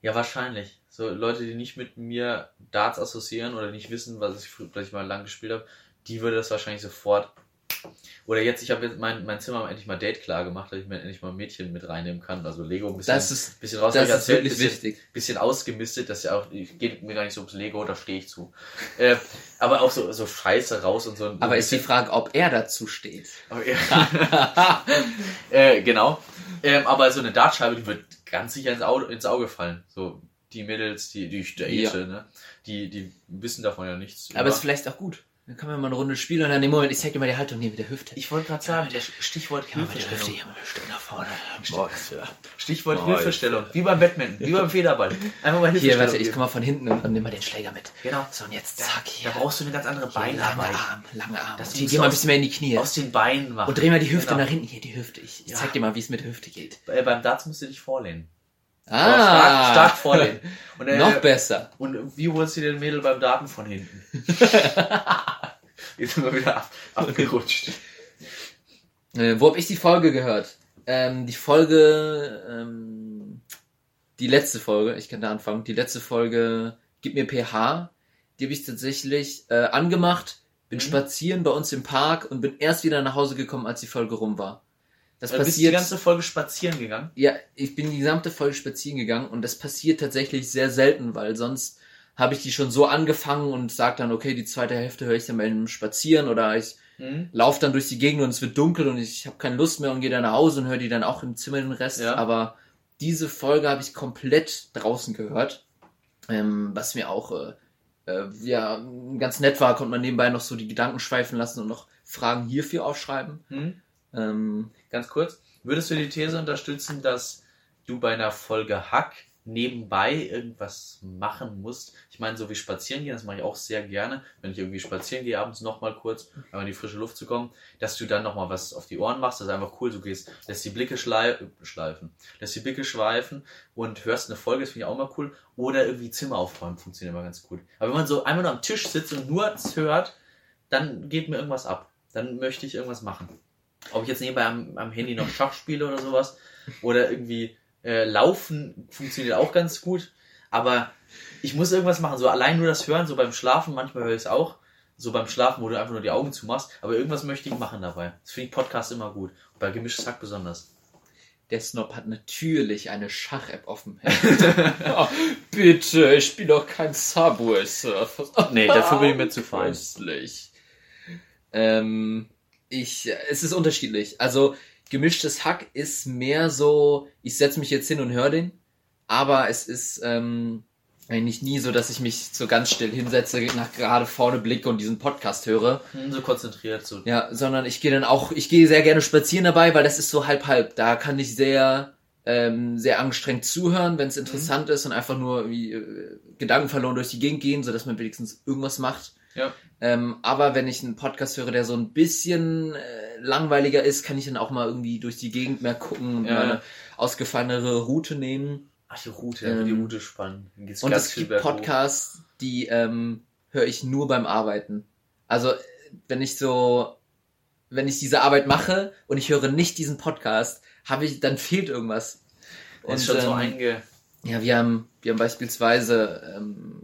Ja, wahrscheinlich. So Leute, die nicht mit mir Darts assoziieren oder nicht wissen, was ich früher vielleicht mal lang gespielt habe, die würde das wahrscheinlich sofort. Oder jetzt, ich habe jetzt mein, mein Zimmer endlich mal Date klar gemacht, dass ich mir endlich mal ein Mädchen mit reinnehmen kann. Also Lego ein bisschen, Das ist, bisschen raus, das ist wirklich bisschen, wichtig. bisschen ausgemistet, das ist ja auch, ich geht mir gar nicht so ums Lego, da stehe ich zu. Äh, aber auch so, so Scheiße raus und so. ein Aber ist die Frage, ob er dazu steht. Äh, genau. Ähm, aber so eine Dartscheibe, die wird ganz sicher ins Auge, ins Auge fallen. So die Mädels, die, die ich date, Ja. ne? Die, die wissen davon ja nichts. Aber ist vielleicht auch gut. Dann kann man mal eine Runde spielen und dann im Moment, ich zeig dir mal die Haltung hier mit der Hüfte. ich wollte gerade sagen, der Stichwort Ja, mit der Hüfte Hilfestellung. hier mal schön nach vorne. Boah, das Stichwort Boah, Hilfestellung. Wie beim Badminton, wie beim Federball. Einfach mal Hier, Hilfestellung. warte, ich komm mal von hinten und nimm mal den Schläger mit. Genau. So, und jetzt zack, hier. Da brauchst du eine ganz andere Hier, lange Beinarbeit. Arm, lange Arm. Das Und hier, geh mal ein bisschen mehr in die Knie. Aus den Beinen machen. Und dreh mal die Hüfte Genau. nach hinten. Hier, die Hüfte. Ich, ich Ja. zeig dir mal, wie es mit der Hüfte geht. Äh, beim Darts musst du dich vorlehnen. Ah, stark, stark vorlehnen. Und, äh, noch besser. Und wie holst du den Mädel beim Daten von hinten? Jetzt sind wir wieder ab, abgerutscht. Äh, wo habe ich die Folge gehört? Ähm, die Folge, ähm, die letzte Folge, ich kann da anfangen, die letzte Folge Gib mir pH, die habe ich tatsächlich äh, angemacht, bin Mhm. spazieren bei uns im Park und bin erst wieder nach Hause gekommen, als die Folge rum war. Das Du bist die passiert. ganze Folge spazieren gegangen. Ja, ich bin die gesamte Folge spazieren gegangen und das passiert tatsächlich sehr selten, weil sonst habe ich die schon so angefangen und sag dann, okay, die zweite Hälfte höre ich dann beim Spazieren oder ich Mhm. laufe dann durch die Gegend und es wird dunkel und ich habe keine Lust mehr und gehe dann nach Hause und höre die dann auch im Zimmer den Rest. Ja. Aber diese Folge habe ich komplett draußen gehört, ähm, was mir auch äh, äh, ja ganz nett war, konnte man nebenbei noch so die Gedanken schweifen lassen und noch Fragen hierfür aufschreiben. Mhm. Ähm, Ganz kurz, würdest du die These unterstützen, dass du bei einer Folge Hack nebenbei irgendwas machen musst? Ich meine, so wie spazieren gehen, das mache ich auch sehr gerne, wenn ich irgendwie spazieren gehe, abends nochmal kurz, um in die frische Luft zu kommen, dass du dann nochmal was auf die Ohren machst, das ist einfach cool, du gehst, lässt die Blicke schlei schleifen, lässt die Blicke schweifen und hörst eine Folge, das finde ich auch mal cool, oder irgendwie Zimmer aufräumen, funktioniert immer ganz gut. Aber wenn man so einmal nur am Tisch sitzt und nur hört, dann geht mir irgendwas ab. Dann möchte ich irgendwas machen. Ob ich jetzt nebenbei am, am Handy noch Schach spiele oder sowas. Oder irgendwie äh, laufen funktioniert auch ganz gut. Aber ich muss irgendwas machen. So allein nur das Hören, so beim Schlafen, manchmal höre ich es auch. So beim Schlafen, wo du einfach nur die Augen zumachst. Aber irgendwas möchte ich machen dabei. Das finde ich Podcast immer gut. Und bei Gemischtes Hack besonders. Der Snob hat natürlich eine Schach-App offen. oh, bitte, ich bin doch kein Subway Surfer. Nee, dafür bin ich mir zu fein. Ähm, ich, es ist unterschiedlich. Also, gemischtes Hack ist mehr so, ich setze mich jetzt hin und höre den, aber es ist ähm, eigentlich nie so, dass ich mich so ganz still hinsetze, nach gerade vorne blicke und diesen Podcast höre. Hm, so konzentriert so. Ja, sondern ich gehe dann auch, ich gehe sehr gerne spazieren dabei, weil das ist so halb halb. Da kann ich sehr ähm, sehr angestrengt zuhören, wenn es interessant mhm. ist und einfach nur wie äh, Gedanken verloren durch die Gegend gehen, so dass man wenigstens irgendwas macht. Ja. Ähm, aber wenn ich einen Podcast höre, der so ein bisschen äh, langweiliger ist, kann ich dann auch mal irgendwie durch die Gegend mehr gucken und ja. eine ausgefallenere Route nehmen. Ach, die Route, ähm, die Route spannend. Und es gibt Podcasts, die ähm, höre ich nur beim Arbeiten. Also wenn ich so, wenn ich diese Arbeit mache und ich höre nicht diesen Podcast, habe ich, dann fehlt irgendwas. Und, ist schon ähm, so einge... Ja, wir haben, wir haben beispielsweise, ähm,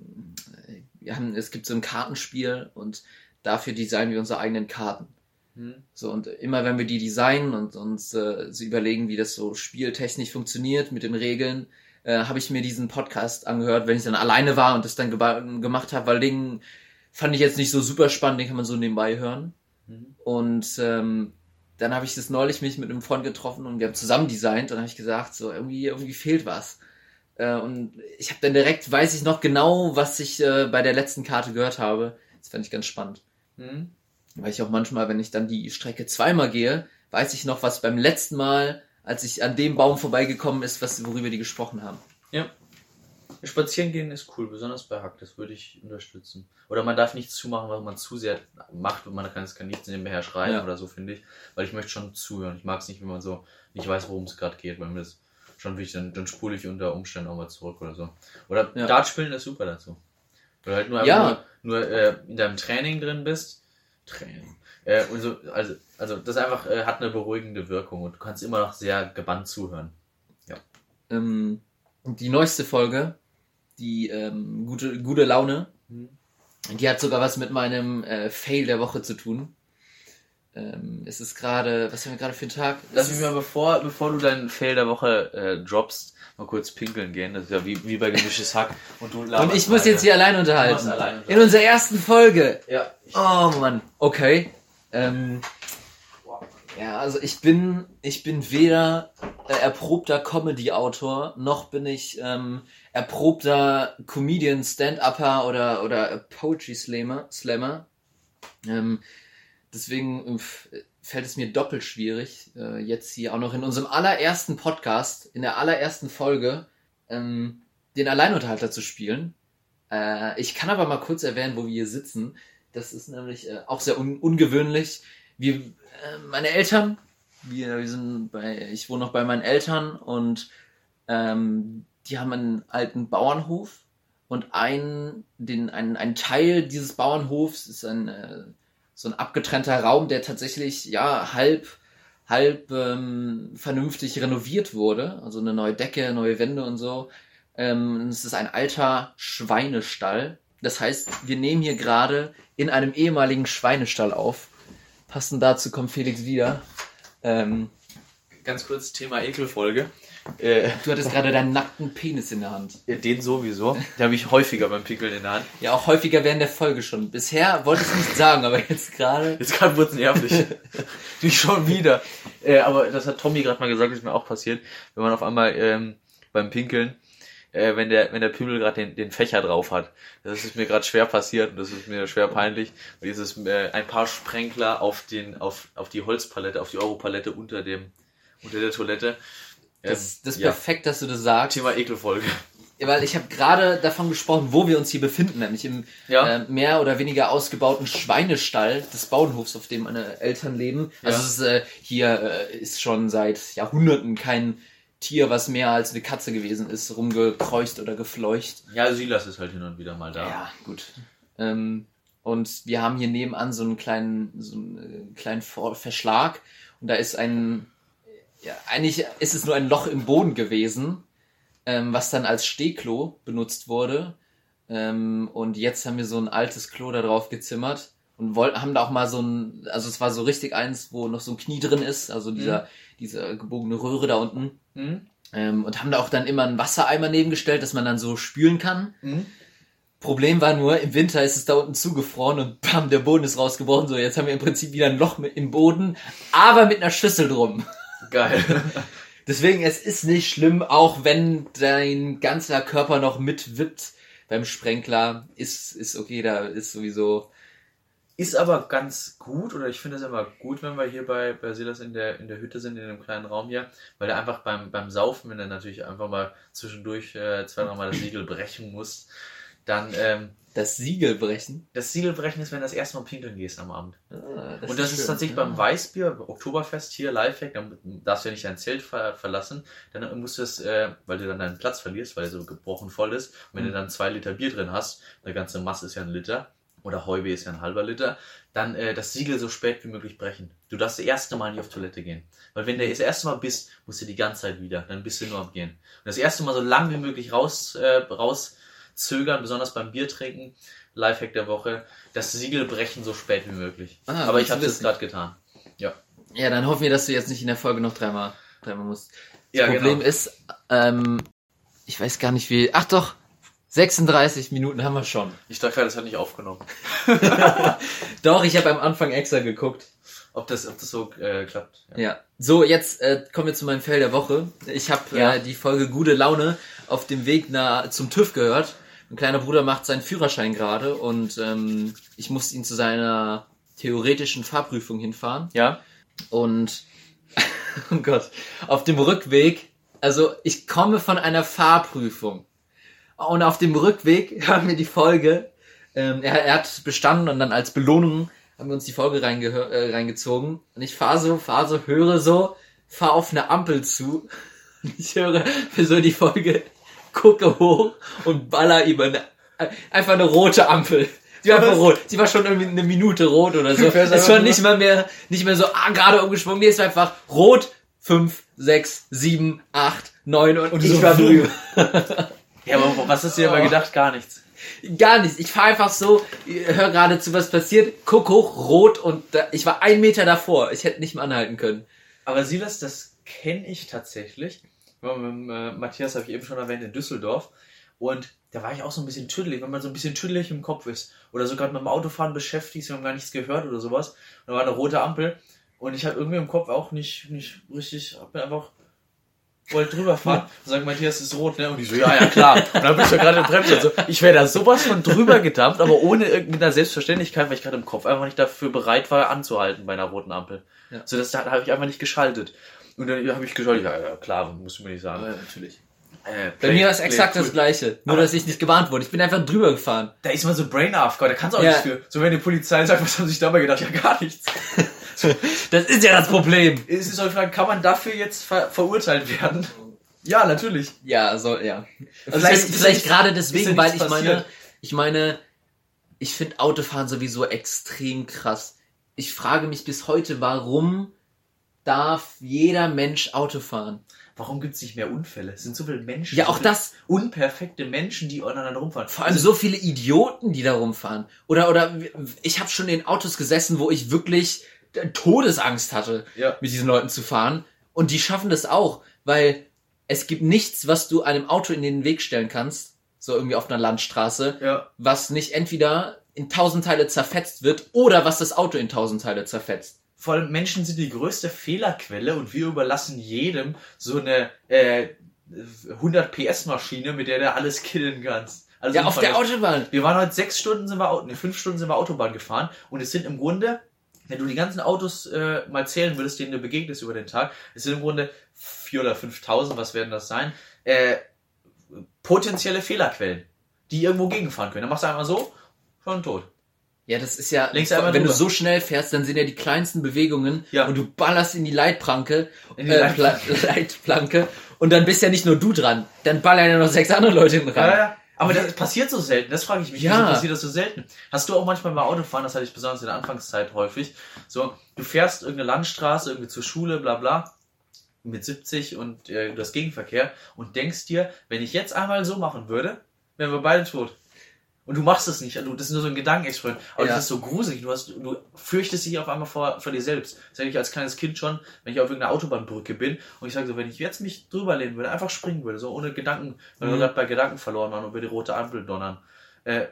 wir haben, es gibt so ein Kartenspiel und dafür designen wir unsere eigenen Karten. Hm. So, und immer wenn wir die designen und uns äh, so überlegen, wie das so spieltechnisch funktioniert mit den Regeln, äh, habe ich mir diesen Podcast angehört, wenn ich dann alleine war und das dann ge gemacht habe, weil den fand ich jetzt nicht so super spannend, den kann man so nebenbei hören. Mhm. Und ähm, dann habe ich das neulich mich mit einem Freund getroffen und wir haben zusammen designt und habe ich gesagt, so irgendwie, irgendwie fehlt was. Äh, und ich habe dann direkt, weiß ich noch genau, was ich äh, bei der letzten Karte gehört habe. Das fand ich ganz spannend. Mhm. Weil ich auch manchmal, wenn ich dann die Strecke zweimal gehe, weiß ich noch, was beim letzten Mal als ich an dem Baum vorbeigekommen ist, was, worüber die gesprochen haben. Ja. Spazieren gehen ist cool, besonders bei Hack, das würde ich unterstützen. Oder man darf nichts zumachen, was man zu sehr macht und man kann es kann nichts nebenher schreien ja. oder so, finde ich. Weil ich möchte schon zuhören. Ich mag es nicht, wenn man so nicht weiß, worum es gerade geht, weil mir das schon wichtig dann, dann spule ich unter Umständen auch mal zurück oder so. Oder ja. Dart spielen ist super dazu. Weil du halt nur, ja. nur, nur äh, in deinem Training drin bist. Training. Äh, und so, also, also das einfach äh, hat eine beruhigende Wirkung und du kannst immer noch sehr gebannt zuhören. Ja. Ähm, die neueste Folge, die ähm, gute, gute Laune, mhm. die hat sogar was mit meinem äh, Fail der Woche zu tun. Ähm, es ist gerade, was haben wir gerade für einen Tag? Lass mich mal, bevor, bevor du deinen Fail der Woche äh, droppst, mal kurz pinkeln gehen. Das ist ja wie, wie bei gemischtes Hack. Und, du und ich muss jetzt hier allein unterhalten. allein unterhalten. In unserer ersten Folge. Ja. Oh Mann. Okay. Ähm, ja, also ich bin, ich bin weder äh, erprobter Comedy-Autor, noch bin ich ähm, erprobter Comedian, Stand-Upper oder, oder Poetry-Slammer. Slammer. Ähm, deswegen fällt es mir doppelt schwierig, äh, jetzt hier auch noch in unserem allerersten Podcast, in der allerersten Folge, ähm, den Alleinunterhalter zu spielen. Äh, ich kann aber mal kurz erwähnen, wo wir hier sitzen. Das ist nämlich äh, auch sehr un ungewöhnlich. Wir, äh, meine Eltern, wir, wir sind bei, ich wohne noch bei meinen Eltern und ähm, die haben einen alten Bauernhof und ein, den, ein, ein Teil dieses Bauernhofs ist ein, äh, so ein abgetrennter Raum, der tatsächlich ja halb halb ähm, vernünftig renoviert wurde, also eine neue Decke, neue Wände und so. Ähm, es ist ein alter Schweinestall. Das heißt, wir nehmen hier gerade in einem ehemaligen Schweinestall auf. Passend dazu kommt Felix wieder. Ähm, Ganz kurz Thema Ekelfolge. Äh, du hattest gerade deinen nackten Penis in der Hand. Ja, den sowieso. Den habe ich häufiger beim Pickeln in der Hand. Ja, auch häufiger während der Folge schon. Bisher wollte ich es nicht sagen, aber jetzt gerade. Jetzt gerade wurde es nervig. nicht schon wieder. Äh, aber das hat Tommy gerade mal gesagt, das ist mir auch passiert. Wenn man auf einmal ähm, beim Pinkeln äh, wenn der, wenn der Pübel gerade den, den Fächer drauf hat. Das ist mir gerade schwer passiert und das ist mir schwer peinlich. Und dieses äh, ein paar Sprenkler auf den, auf, auf die Holzpalette, auf die Europalette unter dem, unter der Toilette. Ähm, das, das ist ja. perfekt, dass du das sagst. Thema Ekelfolge. Weil ich habe gerade davon gesprochen, wo wir uns hier befinden, nämlich im ja. äh, mehr oder weniger ausgebauten Schweinestall des Bauernhofs, auf dem meine Eltern leben. Also ja. es ist, äh, hier äh, ist schon seit Jahrhunderten kein Tier, was mehr als eine Katze gewesen ist, rumgekreucht oder gefleucht. Ja, Silas ist halt hin und wieder mal da. Ja, gut. Ähm, und wir haben hier nebenan so einen kleinen, so einen äh, kleinen Verschlag und da ist ein, ja, eigentlich ist es nur ein Loch im Boden gewesen, ähm, was dann als Stehklo benutzt wurde. Ähm, und jetzt haben wir so ein altes Klo da drauf gezimmert und wollten, haben da auch mal so ein, also es war so richtig eins, wo noch so ein Knie drin ist, also dieser, mhm. diese gebogene Röhre da unten. Mhm. Ähm, und haben da auch dann immer einen Wassereimer nebengestellt, dass man dann so spülen kann. Mhm. Problem war nur, im Winter ist es da unten zugefroren und bam, der Boden ist rausgebrochen. So, jetzt haben wir im Prinzip wieder ein Loch mit im Boden, aber mit einer Schüssel drum. Geil. Deswegen, es ist nicht schlimm, auch wenn dein ganzer Körper noch mitwippt beim Sprenkler. Ist, ist okay, da ist sowieso. Ist aber ganz gut, oder ich finde es immer gut, wenn wir hier bei, bei Silas in der, in der Hütte sind, in dem kleinen Raum hier, weil er einfach beim, beim Saufen, wenn er natürlich einfach mal zwischendurch äh, zwei, dreimal das Siegel brechen muss, dann ähm, Das Siegel brechen. das Siegel brechen ist, wenn du das erste Mal pinkeln gehst am Abend. Ah, und das ist, schön. tatsächlich Ja. beim Weißbier, Oktoberfest hier, Lifehack, dann darfst du ja nicht dein Zelt ver verlassen. Dann musst du es, äh, weil du dann deinen Platz verlierst, weil er so gebrochen voll ist. Und wenn Mhm. du dann zwei Liter Bier drin hast, eine ganze Masse ist ja ein Liter, oder Heube ist ja ein halber Liter, dann äh, das Siegel so spät wie möglich brechen. Du darfst das erste Mal nicht auf Toilette gehen. Weil wenn du das erste Mal bist, musst du die ganze Zeit wieder. Dann bist du nur am Gehen. Und das erste Mal so lang wie möglich raus, äh, rauszögern, besonders beim Bier trinken. Lifehack der Woche, das Siegel brechen so spät wie möglich. Ah, Aber ich habe das wissen. gerade getan. Ja. Ja, dann hoffen wir, dass du jetzt nicht in der Folge noch dreimal, dreimal musst. Das Ja, Problem genau. ist, ähm, ich weiß gar nicht wie. Ach doch, 36 Minuten haben wir schon. Ich dachte gerade, das hat nicht aufgenommen. Doch, ich habe am Anfang extra geguckt. Ob das, ob das so äh, klappt. Ja. So, jetzt äh, kommen wir zu meinem Fell der Woche. Ich habe Ja. äh, die Folge Gute Laune auf dem Weg nach, zum TÜV gehört. Mein kleiner Bruder macht seinen Führerschein gerade und ähm, ich musste ihn zu seiner theoretischen Fahrprüfung hinfahren. Ja. Und oh Gott, auf dem Rückweg, also ich komme von einer Fahrprüfung. Und auf dem Rückweg haben wir die Folge, ähm, er, er hat bestanden und dann als Belohnung haben wir uns die Folge äh, reingezogen. Und ich fahre so, fahre so, höre so, fahre auf eine Ampel zu. Und ich höre für so die Folge, gucke hoch und baller über eine, einfach eine rote Ampel. Die war einfach rot. Die war schon irgendwie eine Minute rot oder so. Es war nicht mal mehr, nicht mehr so, ah, gerade umgesprungen. Nee, es war einfach rot, fünf, sechs, sieben, acht, neun und, Und ich so war drüber. Ja, aber was hast du dir Oh. immer gedacht? Gar nichts. Gar nichts. Ich fahr einfach so, hör gerade zu, was passiert, guck hoch, rot und da, ich war ein Meter davor. Ich hätte nicht mehr anhalten können. Aber Silas, das kenne ich tatsächlich. Mit, mit, äh, Matthias habe ich eben schon erwähnt in Düsseldorf. Und da war ich auch so ein bisschen tüdelig, wenn man so ein bisschen tüdelig im Kopf ist. Oder so gerade mit dem Autofahren beschäftigt, wir haben gar nichts gehört oder sowas. Und da war eine rote Ampel. Und ich habe irgendwie im Kopf auch nicht, nicht richtig, hab mir einfach wollte drüber fahren. Und sagt Matthias, ist rot, ne? Und ich so, ja, ja, klar. Und dann bin ich ja gerade im Bremsen. So, ich wäre da sowas von drüber gedampft, aber ohne irgendeiner Selbstverständlichkeit, weil ich gerade im Kopf einfach nicht dafür bereit war, anzuhalten bei einer roten Ampel. Ja. So, das da habe ich einfach nicht geschaltet. Und dann habe ich geschaltet, ja, ja, klar, muss ich mir nicht sagen. natürlich. Äh, Bei play- mir war es play exakt cool. das gleiche. Nur, dass ich nicht gewarnt wurde. Ich bin einfach drüber gefahren. Da ist man so brain AFK, da kannst du auch Ja. nichts für. So, wenn die Polizei sagt, was haben sie sich dabei gedacht? Ja, gar nichts. Das ist ja das Problem. Es ist die Frage, kann man dafür jetzt ver verurteilt werden? Ja, natürlich. Ja, so, ja. Also vielleicht ist ja- ist vielleicht ja gerade deswegen, ja weil ich meine, passiert. ich meine, ich finde Autofahren sowieso extrem krass. Ich frage mich bis heute, warum darf jeder Mensch Auto fahren? Warum gibt es nicht mehr Unfälle? Es sind so viele Menschen. Ja, so auch viele das. Unperfekte Menschen, die aneinander rumfahren. Vor allem so viele Idioten, die da rumfahren. Oder, oder ich habe schon in Autos gesessen, wo ich wirklich äh, Todesangst hatte, Ja. mit diesen Leuten zu fahren. Und die schaffen das auch, weil es gibt nichts, was du einem Auto in den Weg stellen kannst, so irgendwie auf einer Landstraße, Ja. was nicht entweder in tausend Teile zerfetzt wird oder was das Auto in tausend Teile zerfetzt. Vor allem Menschen sind die größte Fehlerquelle und wir überlassen jedem so eine äh, 100 PS Maschine, mit der du alles killen kannst. Also Ja, auf der Autobahn. Wir waren heute sechs Stunden sind wir nee, fünf Stunden sind wir Autobahn gefahren und es sind im Grunde, wenn du die ganzen Autos äh, mal zählen würdest, denen du begegnest über den Tag, es sind im Grunde vier oder 5.000, was werden das sein, äh, potenzielle Fehlerquellen, die irgendwo gegenfahren können. Dann machst du einmal so, schon tot. Ja, das ist ja, einmal wenn du drüber. so schnell fährst, dann sind ja die kleinsten Bewegungen Ja. und du ballerst in die Leitplanke, In die äh, Leitplanke. Pla Leitplanke und dann bist ja nicht nur du dran, dann ballern ja noch sechs andere Leute Ja, rein. ja. Aber das passiert so selten, das frage ich mich. Ja. Wieso passiert das so selten? Hast du auch manchmal beim Autofahren, das hatte ich besonders in der Anfangszeit häufig, so, du fährst irgendeine Landstraße, irgendwie zur Schule, bla bla, mit 70 und äh, du hast Gegenverkehr und denkst dir, wenn ich jetzt einmal so machen würde, wären wir beide tot. Und du machst es nicht, du, das ist nur so ein Gedankenexperiment. Aber Ja. das ist so gruselig, du, hast, du fürchtest dich auf einmal vor, vor dir selbst. Das sage ich als kleines Kind schon, wenn ich auf irgendeiner Autobahnbrücke bin und ich sage so, wenn ich jetzt mich drüber lehnen würde, einfach springen würde, so ohne Gedanken, weil wir Mhm. gerade bei Gedanken verloren waren und über die rote Ampel donnern. Äh,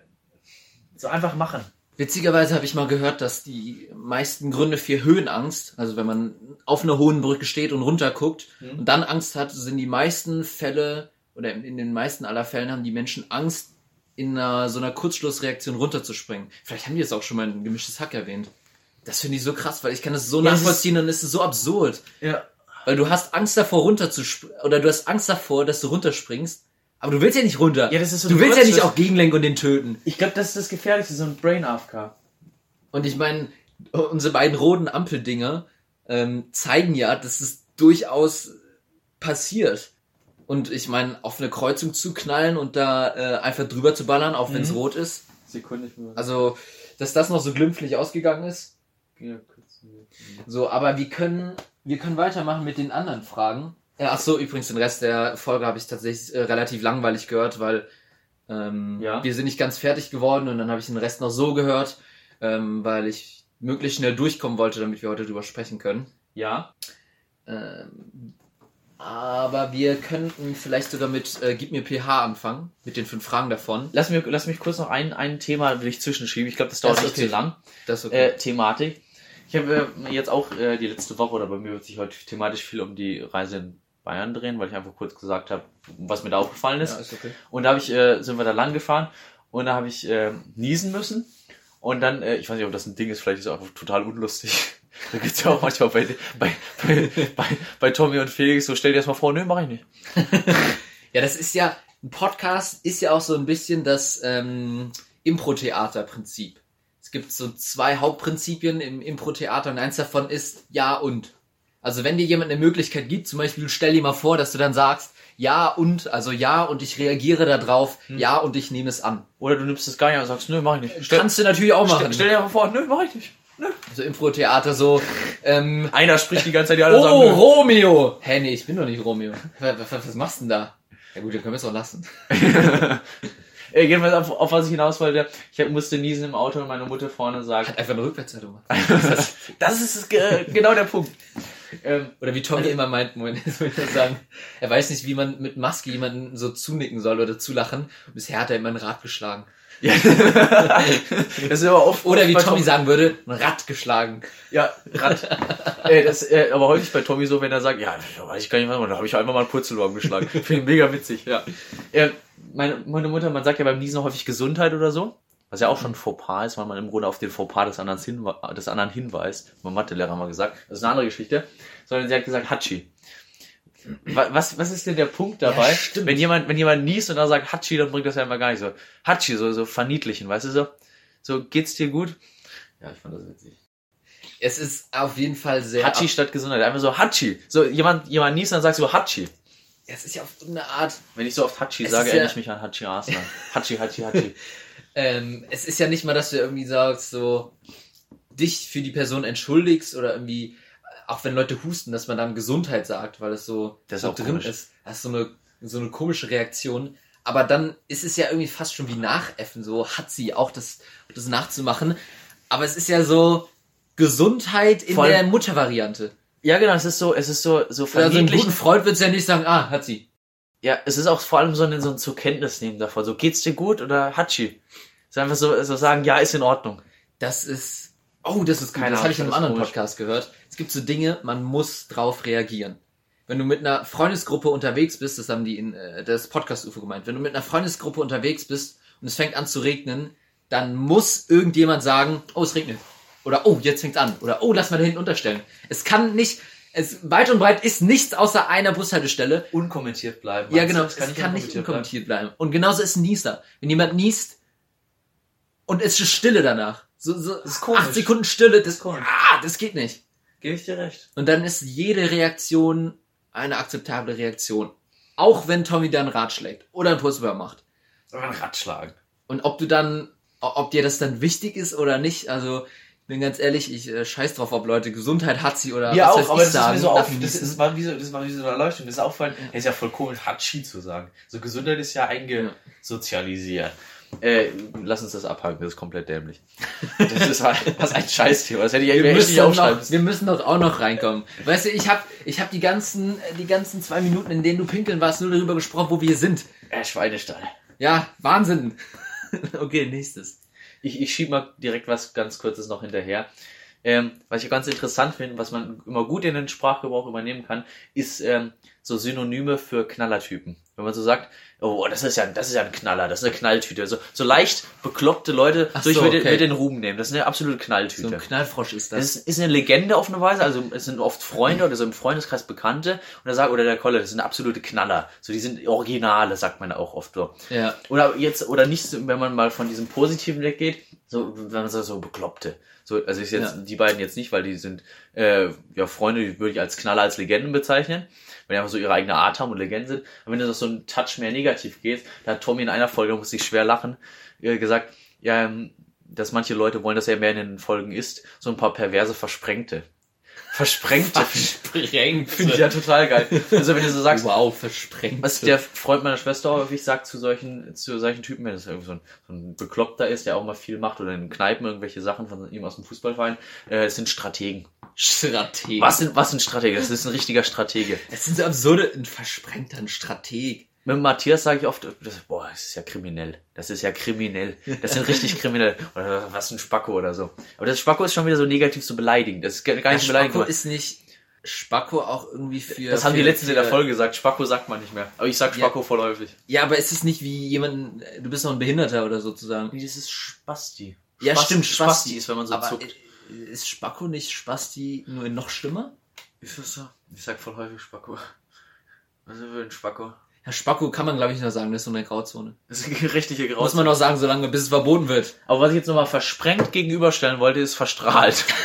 so einfach machen. Witzigerweise habe ich mal gehört, dass die meisten Gründe für Höhenangst, also wenn man auf einer hohen Brücke steht und runterguckt Mhm. und dann Angst hat, sind die meisten Fälle oder in den meisten aller Fällen haben die Menschen Angst, in einer, so einer Kurzschlussreaktion runterzuspringen. Vielleicht haben die es auch schon mal in gemischtes Hack erwähnt. Das finde ich so krass, weil ich kann das so Ja, nachvollziehen und es ist so absurd. Ja. Weil du hast Angst davor runterzuspringen, oder du hast Angst davor, dass du runterspringst, aber du willst ja nicht runter. Ja, das ist so du ein willst ja nicht auch gegenlenken und den töten. Ich glaube, das ist das Gefährlichste, so ein Brain AFK. Und ich meine, unsere beiden roten Ampeldinger ähm, zeigen ja, dass es durchaus passiert. Und ich meine, auf eine Kreuzung zu knallen und da äh, einfach drüber zu ballern, auch wenn es Mhm. rot ist. Sekunde, ich muss Also, dass das noch so glimpflich ausgegangen ist. ja, kurz. So, aber wir können, wir können weitermachen mit den anderen Fragen. Ja, ach so, übrigens, den Rest der Folge habe ich tatsächlich äh, relativ langweilig gehört, weil ähm, Ja. wir sind nicht ganz fertig geworden und dann habe ich den Rest noch so gehört, ähm, weil ich möglichst schnell durchkommen wollte, damit wir heute drüber sprechen können. Ja. Ähm, aber wir könnten vielleicht sogar mit äh, Gib mir PH anfangen, mit den fünf Fragen davon. Lass, mir, lass mich kurz noch ein, ein Thema will ich zwischenschieben. Ich glaube, das dauert Das nicht okay. zu lang. Das ist okay. Äh, Thematik. Ich habe äh, jetzt auch äh, die letzte Woche oder bei mir wird sich heute thematisch viel um die Reise in Bayern drehen, weil ich einfach kurz gesagt habe, was mir da aufgefallen ist. ja, ist okay. Und da habe ich, äh, sind wir da lang gefahren und da habe ich äh, niesen müssen. Und dann, äh, ich weiß nicht, ob das ein Ding ist, vielleicht ist es einfach total unlustig. Da gibt's ja auch manchmal bei, bei, bei, bei, bei Tommy und Felix so, stell dir das mal vor, nö, mach ich nicht. Ja, das ist ja, ein Podcast ist ja auch so ein bisschen das ähm, Impro-Theater-Prinzip. Es gibt so zwei Hauptprinzipien im Impro-Theater und eins davon ist Ja und. Also wenn dir jemand eine Möglichkeit gibt, zum Beispiel stell dir mal vor, dass du dann sagst, ja und, also ja und ich reagiere darauf, ja und ich nehme es an. Oder du nimmst das gar nicht und sagst, nö, mach ich nicht. Stell, Kannst du natürlich auch machen. stell, stell dir mal vor, nö, mach ich nicht. Also Impro-Theater so, ähm, Einer spricht die ganze Zeit, die anderen oh, sagen, nö. Romeo! Hä, nee, ich bin doch nicht Romeo. Was, was, was machst du denn da? Ja gut, dann können wir es auch lassen. Äh, jedenfalls auf, auf was ich hinaus wollte, ich hab, musste niesen im Auto und meine Mutter vorne sagt, Hat einfach eine Rückwärtszeitung gemacht. das ist ge genau der Punkt. Ähm, Oder wie Tommy immer meint, Moment, jetzt will ich das sagen, er weiß nicht, wie man mit Maske jemanden so zunicken soll oder zulachen. Bisher hat er immer ein Rad geschlagen. Ja. das ist aber oft Oder wie Tommy sagen würde, ein Rad geschlagen. Ja, Rad. äh, das, äh, aber häufig bei Tommy so, wenn er sagt, ja, weiß ich gar nicht was, da habe ich einfach mal einen Purzelbaum geschlagen. Finde ich mega witzig, ja. Äh, meine, meine Mutter, man sagt ja beim Niesen häufig Gesundheit oder so. Was ja auch schon ein Fauxpas ist, weil man im Grunde auf den Fauxpas des anderen, hinwe des anderen hinweist. Mein Mathelehrer mal gesagt. Das ist eine andere Geschichte. Sondern sie hat gesagt, Hatschi. Wa- Was, was ist denn der Punkt dabei? Ja, wenn jemand, wenn jemand niest und dann sagt Hatschi, dann bringt das ja immer gar nicht so. Hatschi, so, so verniedlichen, weißt du so? So, geht's dir gut? Ja, ich fand das witzig. Es ist auf jeden Fall sehr... Hatschi statt Gesundheit. Einfach so Hatschi. So, jemand, jemand niest, dann sagst du Hatschi. Es ist ja auf eine Art... Wenn ich so oft Hatschi sage, ja- erinnere ich mich an Hatschi Arsenal. Hatschi, Hatschi, Hatschi. Ähm, es ist ja nicht mal, dass du irgendwie sagst, so dich für die Person entschuldigst oder irgendwie, auch wenn Leute husten, dass man dann Gesundheit sagt, weil es so, Das so auch drin komisch. ist. Das ist so eine, so eine komische Reaktion. Aber dann ist es ja irgendwie fast schon wie Nachäffen, so hat sie auch das, das nachzumachen. Aber es ist ja so Gesundheit in Vor allem- der Muttervariante. Ja, genau, es ist so, es ist so, so Also verniedlich. guten Freund wird es ja nicht sagen, ah, hat sie. ja, es ist auch vor allem so ein, so ein zur Kenntnis nehmen davon. So, geht's dir gut oder Hatschi? Es ist einfach so, so sagen, ja, ist in Ordnung. Das ist. Oh, das ist Keine Das habe ich in einem anderen. Podcast gehört. Es gibt so Dinge, man muss drauf reagieren. Wenn du mit einer Freundesgruppe unterwegs bist, das haben die in äh, das Podcast-UFO gemeint, wenn du mit einer Freundesgruppe unterwegs bist und es fängt an zu regnen, dann muss irgendjemand sagen, oh, es regnet. Oder oh, jetzt fängt's an. Oder oh, lass mal da hinten unterstellen. Es kann nicht, es weit und breit ist nichts außer einer Bushaltestelle. Unkommentiert bleiben. Ja, genau, es kann, nicht bleiben? unkommentiert bleiben. Und genauso ist ein Nieser. Wenn jemand niest und es ist Stille danach. So, so ist komisch. acht Sekunden Stille, das, komisch. ah, das geht nicht. Gebe ich dir recht. Und dann ist jede Reaktion eine akzeptable Reaktion. Auch wenn Tommy dann Rad schlägt oder ein Pulsüber macht. Ein Rad schlagen. Und ob du dann, ob dir das dann wichtig ist oder nicht, also ich bin ganz ehrlich, ich äh, scheiß drauf, ob Leute Gesundheit hat sie oder Ja, was auch, weiß aber ich das ist sagen. mir so auf, das, war wie so, das war wie so eine Erleuchtung. Das ist auffallend. Es ist ja voll komisch, Hatschi zu sagen. So Gesundheit ist ja eingesozialisiert. Äh, lass uns das abhaken, das ist komplett dämlich. Das ist halt, was ein Scheißthema. Das hätte ich wir müssen, nicht aufschreiben noch, wir müssen doch auch noch reinkommen. Weißt du, ich habe ich hab die ganzen die ganzen zwei Minuten, in denen du pinkeln warst, nur darüber gesprochen, wo wir sind. Äh, Schweinestall. Ja, Wahnsinn. okay, nächstes. Ich, ich schiebe mal direkt was ganz Kurzes noch hinterher. Ähm, was ich ganz interessant finde, was man immer gut in den Sprachgebrauch übernehmen kann, ist ähm, so Synonyme für Knallertypen. Wenn man so sagt, oh, das ist ja, das ist ja ein Knaller, das ist eine Knalltüte. So, so leicht bekloppte Leute, Ach so, ich würde okay. würd den Ruben nehmen. Das ist eine absolute Knalltüte. So ein Knallfrosch ist Das das. ist, ist eine Legende auf eine Weise, also es sind oft Freunde oder so im Freundeskreis Bekannte und er sagt, oder der Kolle, das sind absolute Knaller. So, die sind Originale, sagt man auch oft so. Ja. Oder jetzt, oder nicht, wenn man mal von diesem Positiven weggeht, so, wenn man so, so Bekloppte. So, also ich jetzt, Ja. die beiden jetzt nicht, weil die sind, äh, ja, Freunde, die würde ich als Knaller, als Legenden bezeichnen. Wenn die einfach so ihre eigene Art haben und Legenden sind. Aber wenn du das so einen Touch mehr negativ geht, da hat Tommy in einer Folge, da musste ich schwer lachen, äh, gesagt, ja, ähm, dass manche Leute wollen, dass er mehr in den Folgen isst, so ein paar perverse Versprengte. Versprengte. Versprengt. Finde ich ja total geil. Also wenn du so sagst, wow, versprengt. was der Freund meiner Schwester häufig sagt zu solchen, zu solchen Typen, wenn es irgendwie so ein, so ein Bekloppter ist, der auch mal viel macht oder in Kneipen irgendwelche Sachen von ihm aus dem Fußballverein, äh, es sind Strategen. Strateg. Was sind, was sind Stratege? Das ist ein richtiger Stratege. Das sind so absurde, ein versprengter Strateg. Mit Matthias sage ich oft, das, boah, das ist ja kriminell. Das ist ja kriminell. Das sind richtig kriminell. Oder was ein Spacko oder so. Aber das Spacko ist schon wieder so negativ zu beleidigen. Das ist gar nicht beleidigend. Spacko ist nicht Spacko auch irgendwie für. Das haben die für- letztens in der Folge gesagt. Spacko sagt man nicht mehr. Aber ich sag Ja. Spacko voll häufig. Ja, aber ist es nicht wie jemand, du bist noch ein Behinderter oder sozusagen? Nee, das ist Spasti. Ja, Spasti- stimmt, Spasti ist, wenn man so aber zuckt. i- ist Spacko nicht Spasti nur noch schlimmer? Ist das so? Ich sag voll häufig Spacko. Was ist für ein Spacko? Ja, Spacko kann man glaube ich noch sagen, das ist so eine Grauzone. Das ist eine richtige Muss Graus. man noch sagen, solange bis es verboten wird. Aber was ich jetzt nochmal versprengt gegenüberstellen wollte, ist verstrahlt.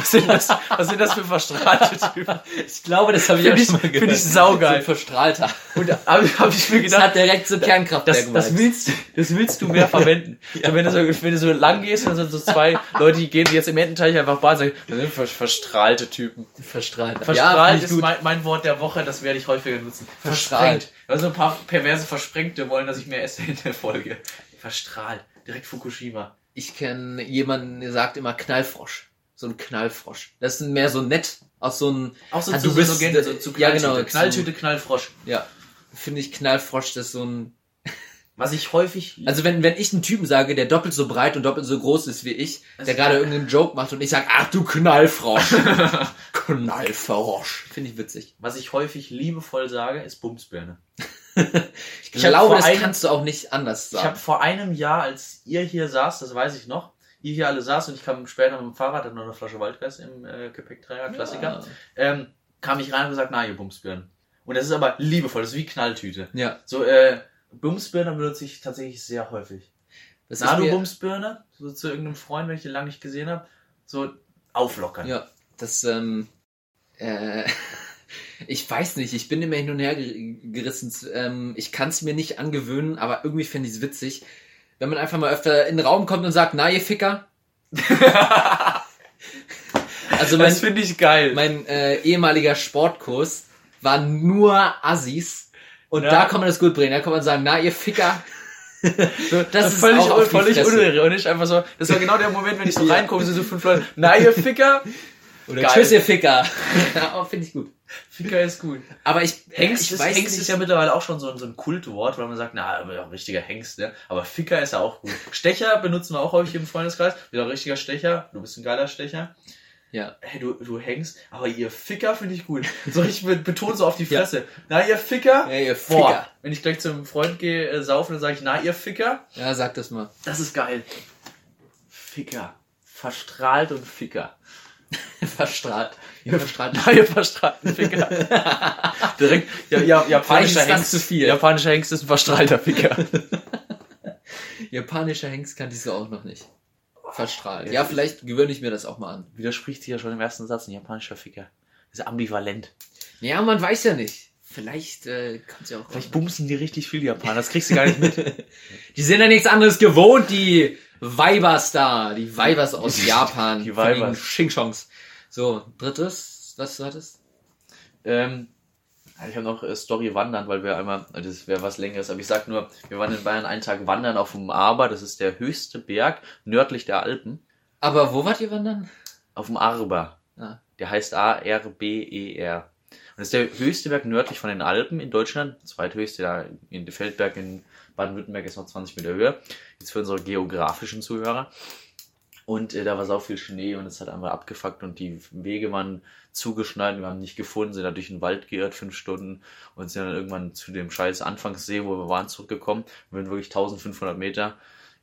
Was sind das, was sind das für verstrahlte Typen? Ich glaube, das habe ich Find auch schon mal gehört. ich saugeil. So Verstrahlter. Und da habe hab ich mir Das gedacht, hat direkt so Kernkraftwerk das, das, willst, das willst du mehr verwenden. so, wenn, du so, wenn du so lang gehst, dann sind so zwei Leute, die gehen jetzt im Ententeich einfach Bahn und sagen, das sind ver- verstrahlte Typen. Verstrahlt. Verstrahlt ich ist mein, mein Wort der Woche, das werde ich häufiger nutzen. Verstrahlt. Also ein paar perverse Versprengte wollen, dass ich mehr esse in der Folge. Verstrahlt. Direkt Fukushima. Ich kenne jemanden, der sagt immer Knallfrosch. So ein Knallfrosch. Das ist mehr so nett. Aus so einem, Auch so Ah, zu du bist- Legende, so zu ja, Knalltüte. genau, Knalltüte, Knallfrosch. ja, finde ich Knallfrosch, das ist so ein, Was ich häufig... also wenn, wenn ich einen Typen sage, der doppelt so breit und doppelt so groß ist wie ich, Das der gerade irgendeinen Joke macht und ich sag, ach du Knallfrosch. Knallfrosch. Finde ich witzig. Was ich häufig liebevoll sage, ist Bumsbirne. Ich, Ich glaube, das einem- kannst du auch nicht anders Ich habe sagen. vor einem Jahr, als ihr hier saß, das weiß ich noch, ihr hier alle saß und ich kam später mit dem Fahrrad, hatte noch eine Flasche Waldgeist im äh, Gepäckträger, Klassiker, ähm, kam ich rein und gesagt, na, ihr Bumsbirnen. Und das ist aber liebevoll, das ist wie Knalltüte. Ja, ja. So, äh, Bumsbirne benutze ich tatsächlich sehr häufig. Das Na, du Bumsbirne, so zu irgendeinem Freund, wenn ich den lange nicht gesehen habe, so auflockern. Ja, das, ähm, äh, ich weiß nicht, ich bin immer hin und her ge- gerissen. Ähm, ich kann es mir nicht angewöhnen, aber irgendwie fände ich es witzig, wenn man einfach mal öfter in den Raum kommt und sagt, na ihr Ficker. also mein, das finde ich geil. mein äh, ehemaliger Sportkurs war nur Assis. Und Ja. da kann man das gut bringen. Da kann man sagen, na ihr Ficker. das ist völlig, auch völlig unironisch, einfach so. Das war genau der Moment, wenn ich so reinkomme, sind so fünf Leute, na ihr Ficker. Oder Geil. Tschüss ihr Ficker. ja, finde ich gut. Ficker ist gut. Aber ich, Hengst, ich ist, weiß Hengst nicht. ist ja mittlerweile auch schon so, ein- so ein Kultwort, weil man sagt, na, aber ja, ein richtiger Hengst, ne? Aber Ficker ist ja auch gut. Stecher benutzen wir auch häufig im Freundeskreis. Wieder ein richtiger Stecher. Du bist ein geiler Stecher. Ja. Hey, du, du hängst. Aber ihr Ficker finde ich gut. So richtig be- betont so auf die Ja. Fresse. Na, ihr Ficker. Ja, ihr Boah, Ficker. wenn ich gleich zum Freund gehe, äh, saufen, dann sage ich, na, ihr Ficker. Ja, sag das mal. Das ist geil. Ficker. Verstrahlt und Ficker. Verstrahlt. Ihr verstrahlt. Na, ihr verstrahlten Ficker. Direkt, ja, ja, japanischer Hengst. zu viel. Japanischer Hengst ist ein verstrahlter Ficker. Japanischer Hengst kannte ich so auch noch nicht. Verstrahlt. Ja, Ja, ich- vielleicht gewöhne ich mir das auch mal an. Widerspricht sich ja schon im ersten Satz, ein japanischer Ficker. Das ist ambivalent. Ja, man weiß ja nicht. Vielleicht äh, kann's ja auch. Vielleicht bumsen die richtig viel Japaner, das kriegst du gar nicht mit. Die sind ja nichts anderes gewohnt, die Weibers da. Die Weibers aus Japan. Die Weibers. Xingchongs. So, drittes. Was du hattest? ähm, ich habe noch äh, Story wandern, weil wir einmal, äh, das wäre was längeres, aber ich sag nur, wir waren in Bayern einen Tag wandern auf dem Arber, das ist der höchste Berg nördlich der Alpen, Aber wo wart ihr wandern? auf dem Arber. Ah. Der heißt A-R-B-E-R. Und das ist der höchste Berg nördlich von den Alpen in Deutschland. Zweithöchste da in Feldberg in Baden-Württemberg ist noch 20 Meter höher. Jetzt für unsere geografischen Zuhörer. Und äh, da war so viel Schnee und es hat einfach abgefuckt und die Wege waren zugeschneit. Wir haben nicht gefunden, sind da durch den Wald geirrt, fünf Stunden und sind dann irgendwann zu dem scheiß Anfangssee, wo wir waren, zurückgekommen. Wir sind wirklich 1500 Meter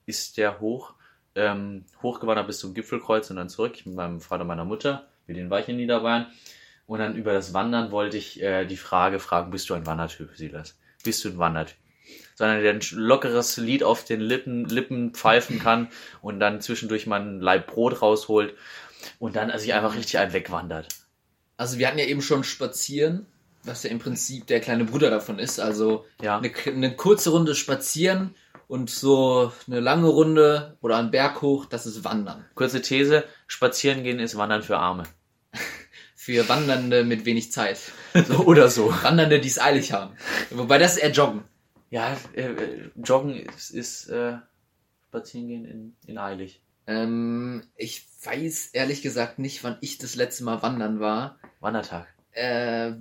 ist der hoch, ähm, hochgewandert bis zum Gipfelkreuz und dann zurück mit meinem Vater meiner Mutter. Mit denen war ich in Niederbayern. Und dann über das Wandern wollte ich äh, die Frage fragen, bist du ein Wandertyp, Silas? Bist du ein Wandertyp? Sondern der ein lockeres Lied auf den Lippen, Lippen pfeifen kann und dann zwischendurch mal ein Leib Brot rausholt und dann sich einfach richtig ein wegwandert. Also wir hatten ja eben schon Spazieren, was ja im Prinzip der kleine Bruder davon ist. Also Ja. eine, eine kurze Runde spazieren und so eine lange Runde oder einen Berg hoch, das ist Wandern. Kurze These, spazieren gehen ist Wandern für Arme. Für Wandernde mit wenig Zeit. So oder so. Wandernde, die es eilig haben. Wobei das ist eher Joggen. Ja, äh, äh, Joggen ist, ist äh, spazieren gehen in, in eilig. Ähm, ich weiß ehrlich gesagt nicht, wann ich das letzte Mal wandern war. Wandertag. Äh,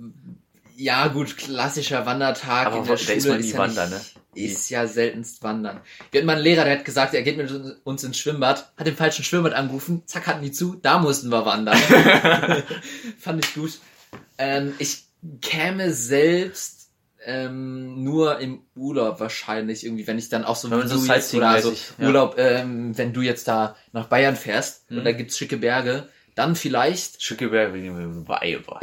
ja, gut, klassischer Wandertag Aber in der Schule ist man nie ja wandern, nicht, ne? Ist ja seltenst wandern. Wir hatten mal einen Lehrer, der hat gesagt, er geht mit uns ins Schwimmbad, hat den falschen Schwimmbad angerufen, zack, hatten die zu, da mussten wir wandern. Fand ich gut. Ähm, ich käme selbst ähm, nur im Urlaub wahrscheinlich irgendwie, wenn ich dann auch so Wenn so du jetzt oder so ja. Urlaub, ähm, wenn du jetzt da nach Bayern fährst Mhm. und da gibt's schicke Berge, dann vielleicht Schückeberg wegen dem Weiber.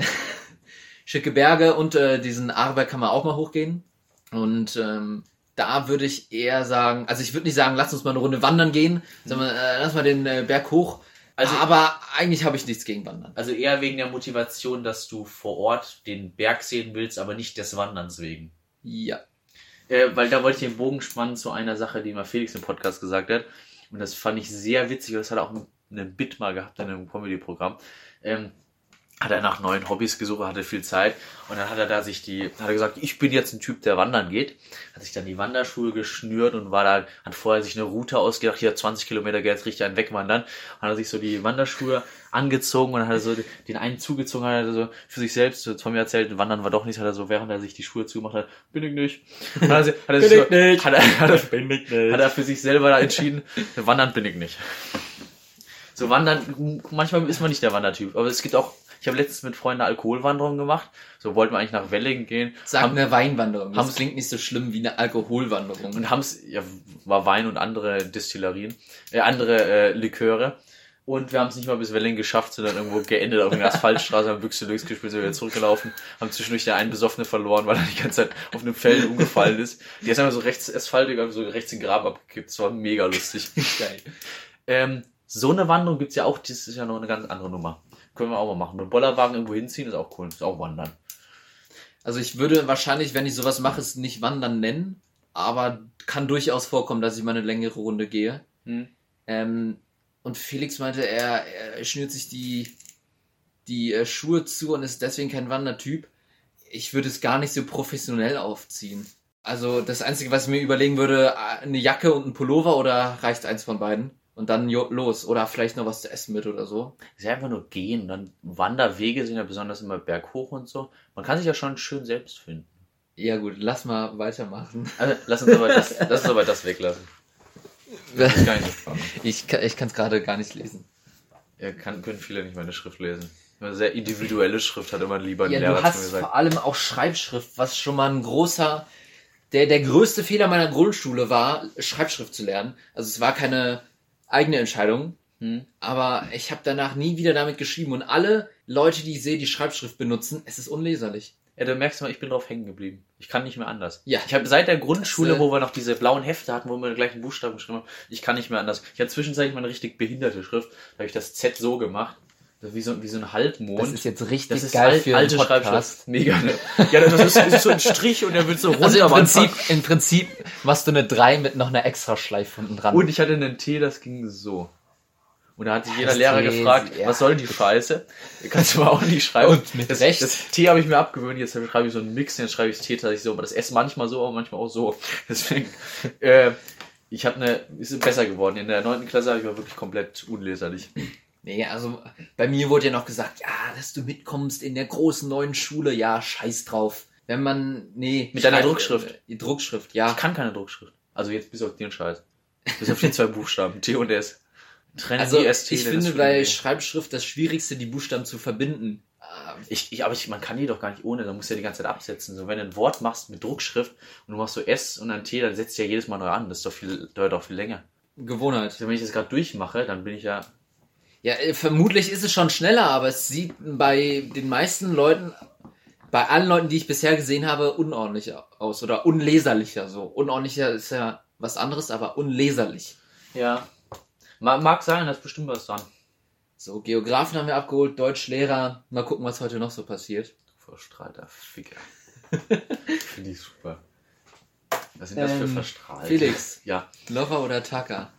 schicke Berge und äh, diesen Ahrberg kann man auch mal hochgehen. Und ähm, da würde ich eher sagen, also ich würde nicht sagen, lass uns mal eine Runde wandern gehen, sondern äh, lass mal den äh, Berg hoch. Also- aber eigentlich habe ich nichts gegen Wandern. Also eher wegen der Motivation, dass du vor Ort den Berg sehen willst, aber nicht des Wanderns wegen. Ja. Äh, weil da wollte ich den Bogen spannen zu einer Sache, die mal Felix im Podcast gesagt hat. Und das fand ich sehr witzig. Das hat er auch einen Bit mal gehabt in einem Comedy-Programm. Ähm, hat er nach neuen Hobbys gesucht, hatte viel Zeit. Und dann hat er da sich die, hat er gesagt, ich bin jetzt ein Typ, der wandern geht. Hat sich dann die Wanderschuhe geschnürt und war da, hat vorher sich eine Route ausgedacht, hier 20 Kilometer geht jetzt richtig ein Wegwandern. Hat er sich so die Wanderschuhe angezogen und hat er so den einen zugezogen, hat er so für sich selbst, so von mir erzählt, wandern war doch nichts, hat er so, während er sich die Schuhe zugemacht hat, bin ich nicht. Hat er, hat er, Bin ich nicht. Hat er, hat er, Bin ich nicht. hat er für sich selber da entschieden, wandern bin ich nicht. So wandern, manchmal ist man nicht der Wandertyp, aber es gibt auch, ich habe letztens mit Freunden eine Alkoholwanderung gemacht, so wollten wir eigentlich nach Wellingen gehen, Sag haben, eine Weinwanderung. Das haben's- klingt nicht so schlimm wie eine Alkoholwanderung. und haben's, ja, war Wein und andere Destillerien, äh, andere äh, Liköre. Und wir haben es nicht mal bis Wellingen geschafft, sind dann irgendwo geendet auf einer Asphaltstraße, haben Büchse durchgespielt, sind wieder zurückgelaufen, haben zwischendurch der einen Besoffene verloren, weil er die ganze Zeit auf einem Feld umgefallen ist. Die ist einfach so rechts einfach so rechts den Graben abgekippt. Das war mega lustig. Geil. Ähm, so eine Wanderung gibt's ja auch, das ist ja noch eine ganz andere Nummer. Können wir auch mal machen. Mit Bollerwagen irgendwo hinziehen ist auch cool, ist auch wandern. Also ich würde wahrscheinlich, wenn ich sowas mache, es nicht Wandern nennen, aber kann durchaus vorkommen, dass ich mal eine längere Runde gehe. Hm. Ähm, und Felix meinte, er, er schnürt sich die, die äh, Schuhe zu und ist deswegen kein Wandertyp. Ich würde es gar nicht so professionell aufziehen. Also das Einzige, was ich mir überlegen würde, äh, eine Jacke und ein Pullover oder reicht eins von beiden? Und dann los. Oder vielleicht noch was zu essen mit oder so. ist ja einfach nur gehen. Dann Wanderwege sind ja besonders immer berghoch und so. Man kann sich ja schon schön selbst finden. Ja gut, lass mal weitermachen. Also, lass uns aber das, lass uns aber das weglassen. Das. Ich, kann- ich kann es gerade gar nicht lesen. Ja, kann, können viele nicht meine Schrift lesen. Eine sehr individuelle Schrift hat immer lieber ein Ja, Lehrer du zu mir hast gesagt. vor allem auch Schreibschrift, was schon mal ein großer, der, der größte Fehler meiner Grundschule war, Schreibschrift zu lernen. Also es war keine eigene Entscheidung, Hm? aber ich habe danach nie wieder damit geschrieben und alle Leute, die ich sehe, die Schreibschrift benutzen, es ist unleserlich. Ja, du merkst mal, ich bin drauf hängen geblieben. Ich kann nicht mehr anders. Ja. Ich habe seit der Grundschule, Das, äh, wo wir noch diese blauen Hefte hatten, wo wir die gleichen Buchstaben geschrieben haben, ich kann nicht mehr anders. Ich hatte zwischenzeitlich mal eine richtig behinderte Schrift. Da habe ich das Z so gemacht. Wie so, wie so ein Halbmond. Das ist jetzt richtig Das ist geil für alte Podcast. Schreibschrift. Mega, ne? Ja, das ist, das ist so ein Strich und der wird so runter Also im. Prinzip, im Prinzip machst du eine 3 mit noch einer extra Schleife unten dran. Und ich hatte einen T, das ging so. Und da hat sich jeder Das Lehrer T, gefragt, ja. was soll die Scheiße? Kannst du aber auch nicht schreiben. Und mit das, Recht. Das T habe ich mir abgewöhnt, jetzt schreibe ich so einen Mix, jetzt schreibe ich das T tatsächlich so, aber das S manchmal so, aber manchmal auch so. Deswegen, äh, ich habe eine, ist besser geworden. In der neunten Klasse habe ich war wirklich komplett unleserlich. Nee, also bei mir wurde ja noch gesagt, ja, dass du mitkommst in der großen neuen Schule, ja, scheiß drauf. Wenn man, nee. Mit deiner Druckschrift? äh, Die Druckschrift, ja. Ich kann keine Druckschrift. Also jetzt bis auf den Scheiß. Bis auf die zwei Buchstaben, T und S. Trennen Also die ST, ich das finde bei Schreibschrift das Schwierigste, die Buchstaben zu verbinden. Ah, Ich, ich, aber ich, man kann die doch gar nicht ohne, da musst du ja die ganze Zeit absetzen. So, wenn du ein Wort machst mit Druckschrift und du machst so S und dann T, dann setzt du ja jedes Mal neu an. Das ist doch viel, dauert auch viel länger. Gewohnheit. Also, wenn ich das gerade durchmache, dann bin ich ja. Ja, äh, vermutlich ist es schon schneller, aber es sieht bei den meisten Leuten, bei allen Leuten, die ich bisher gesehen habe, unordentlich aus oder unleserlicher. So unordentlicher ist ja was anderes, aber unleserlich. Ja. Ma- Mag sein, da ist bestimmt was dran. So, Geografen haben wir abgeholt, Deutschlehrer. Mal gucken, was heute noch so passiert. Verstrahlter Ficker. Finde ich super. Was sind das für Ähm, verstrahlt? Felix. Ja. Lover oder Tucker?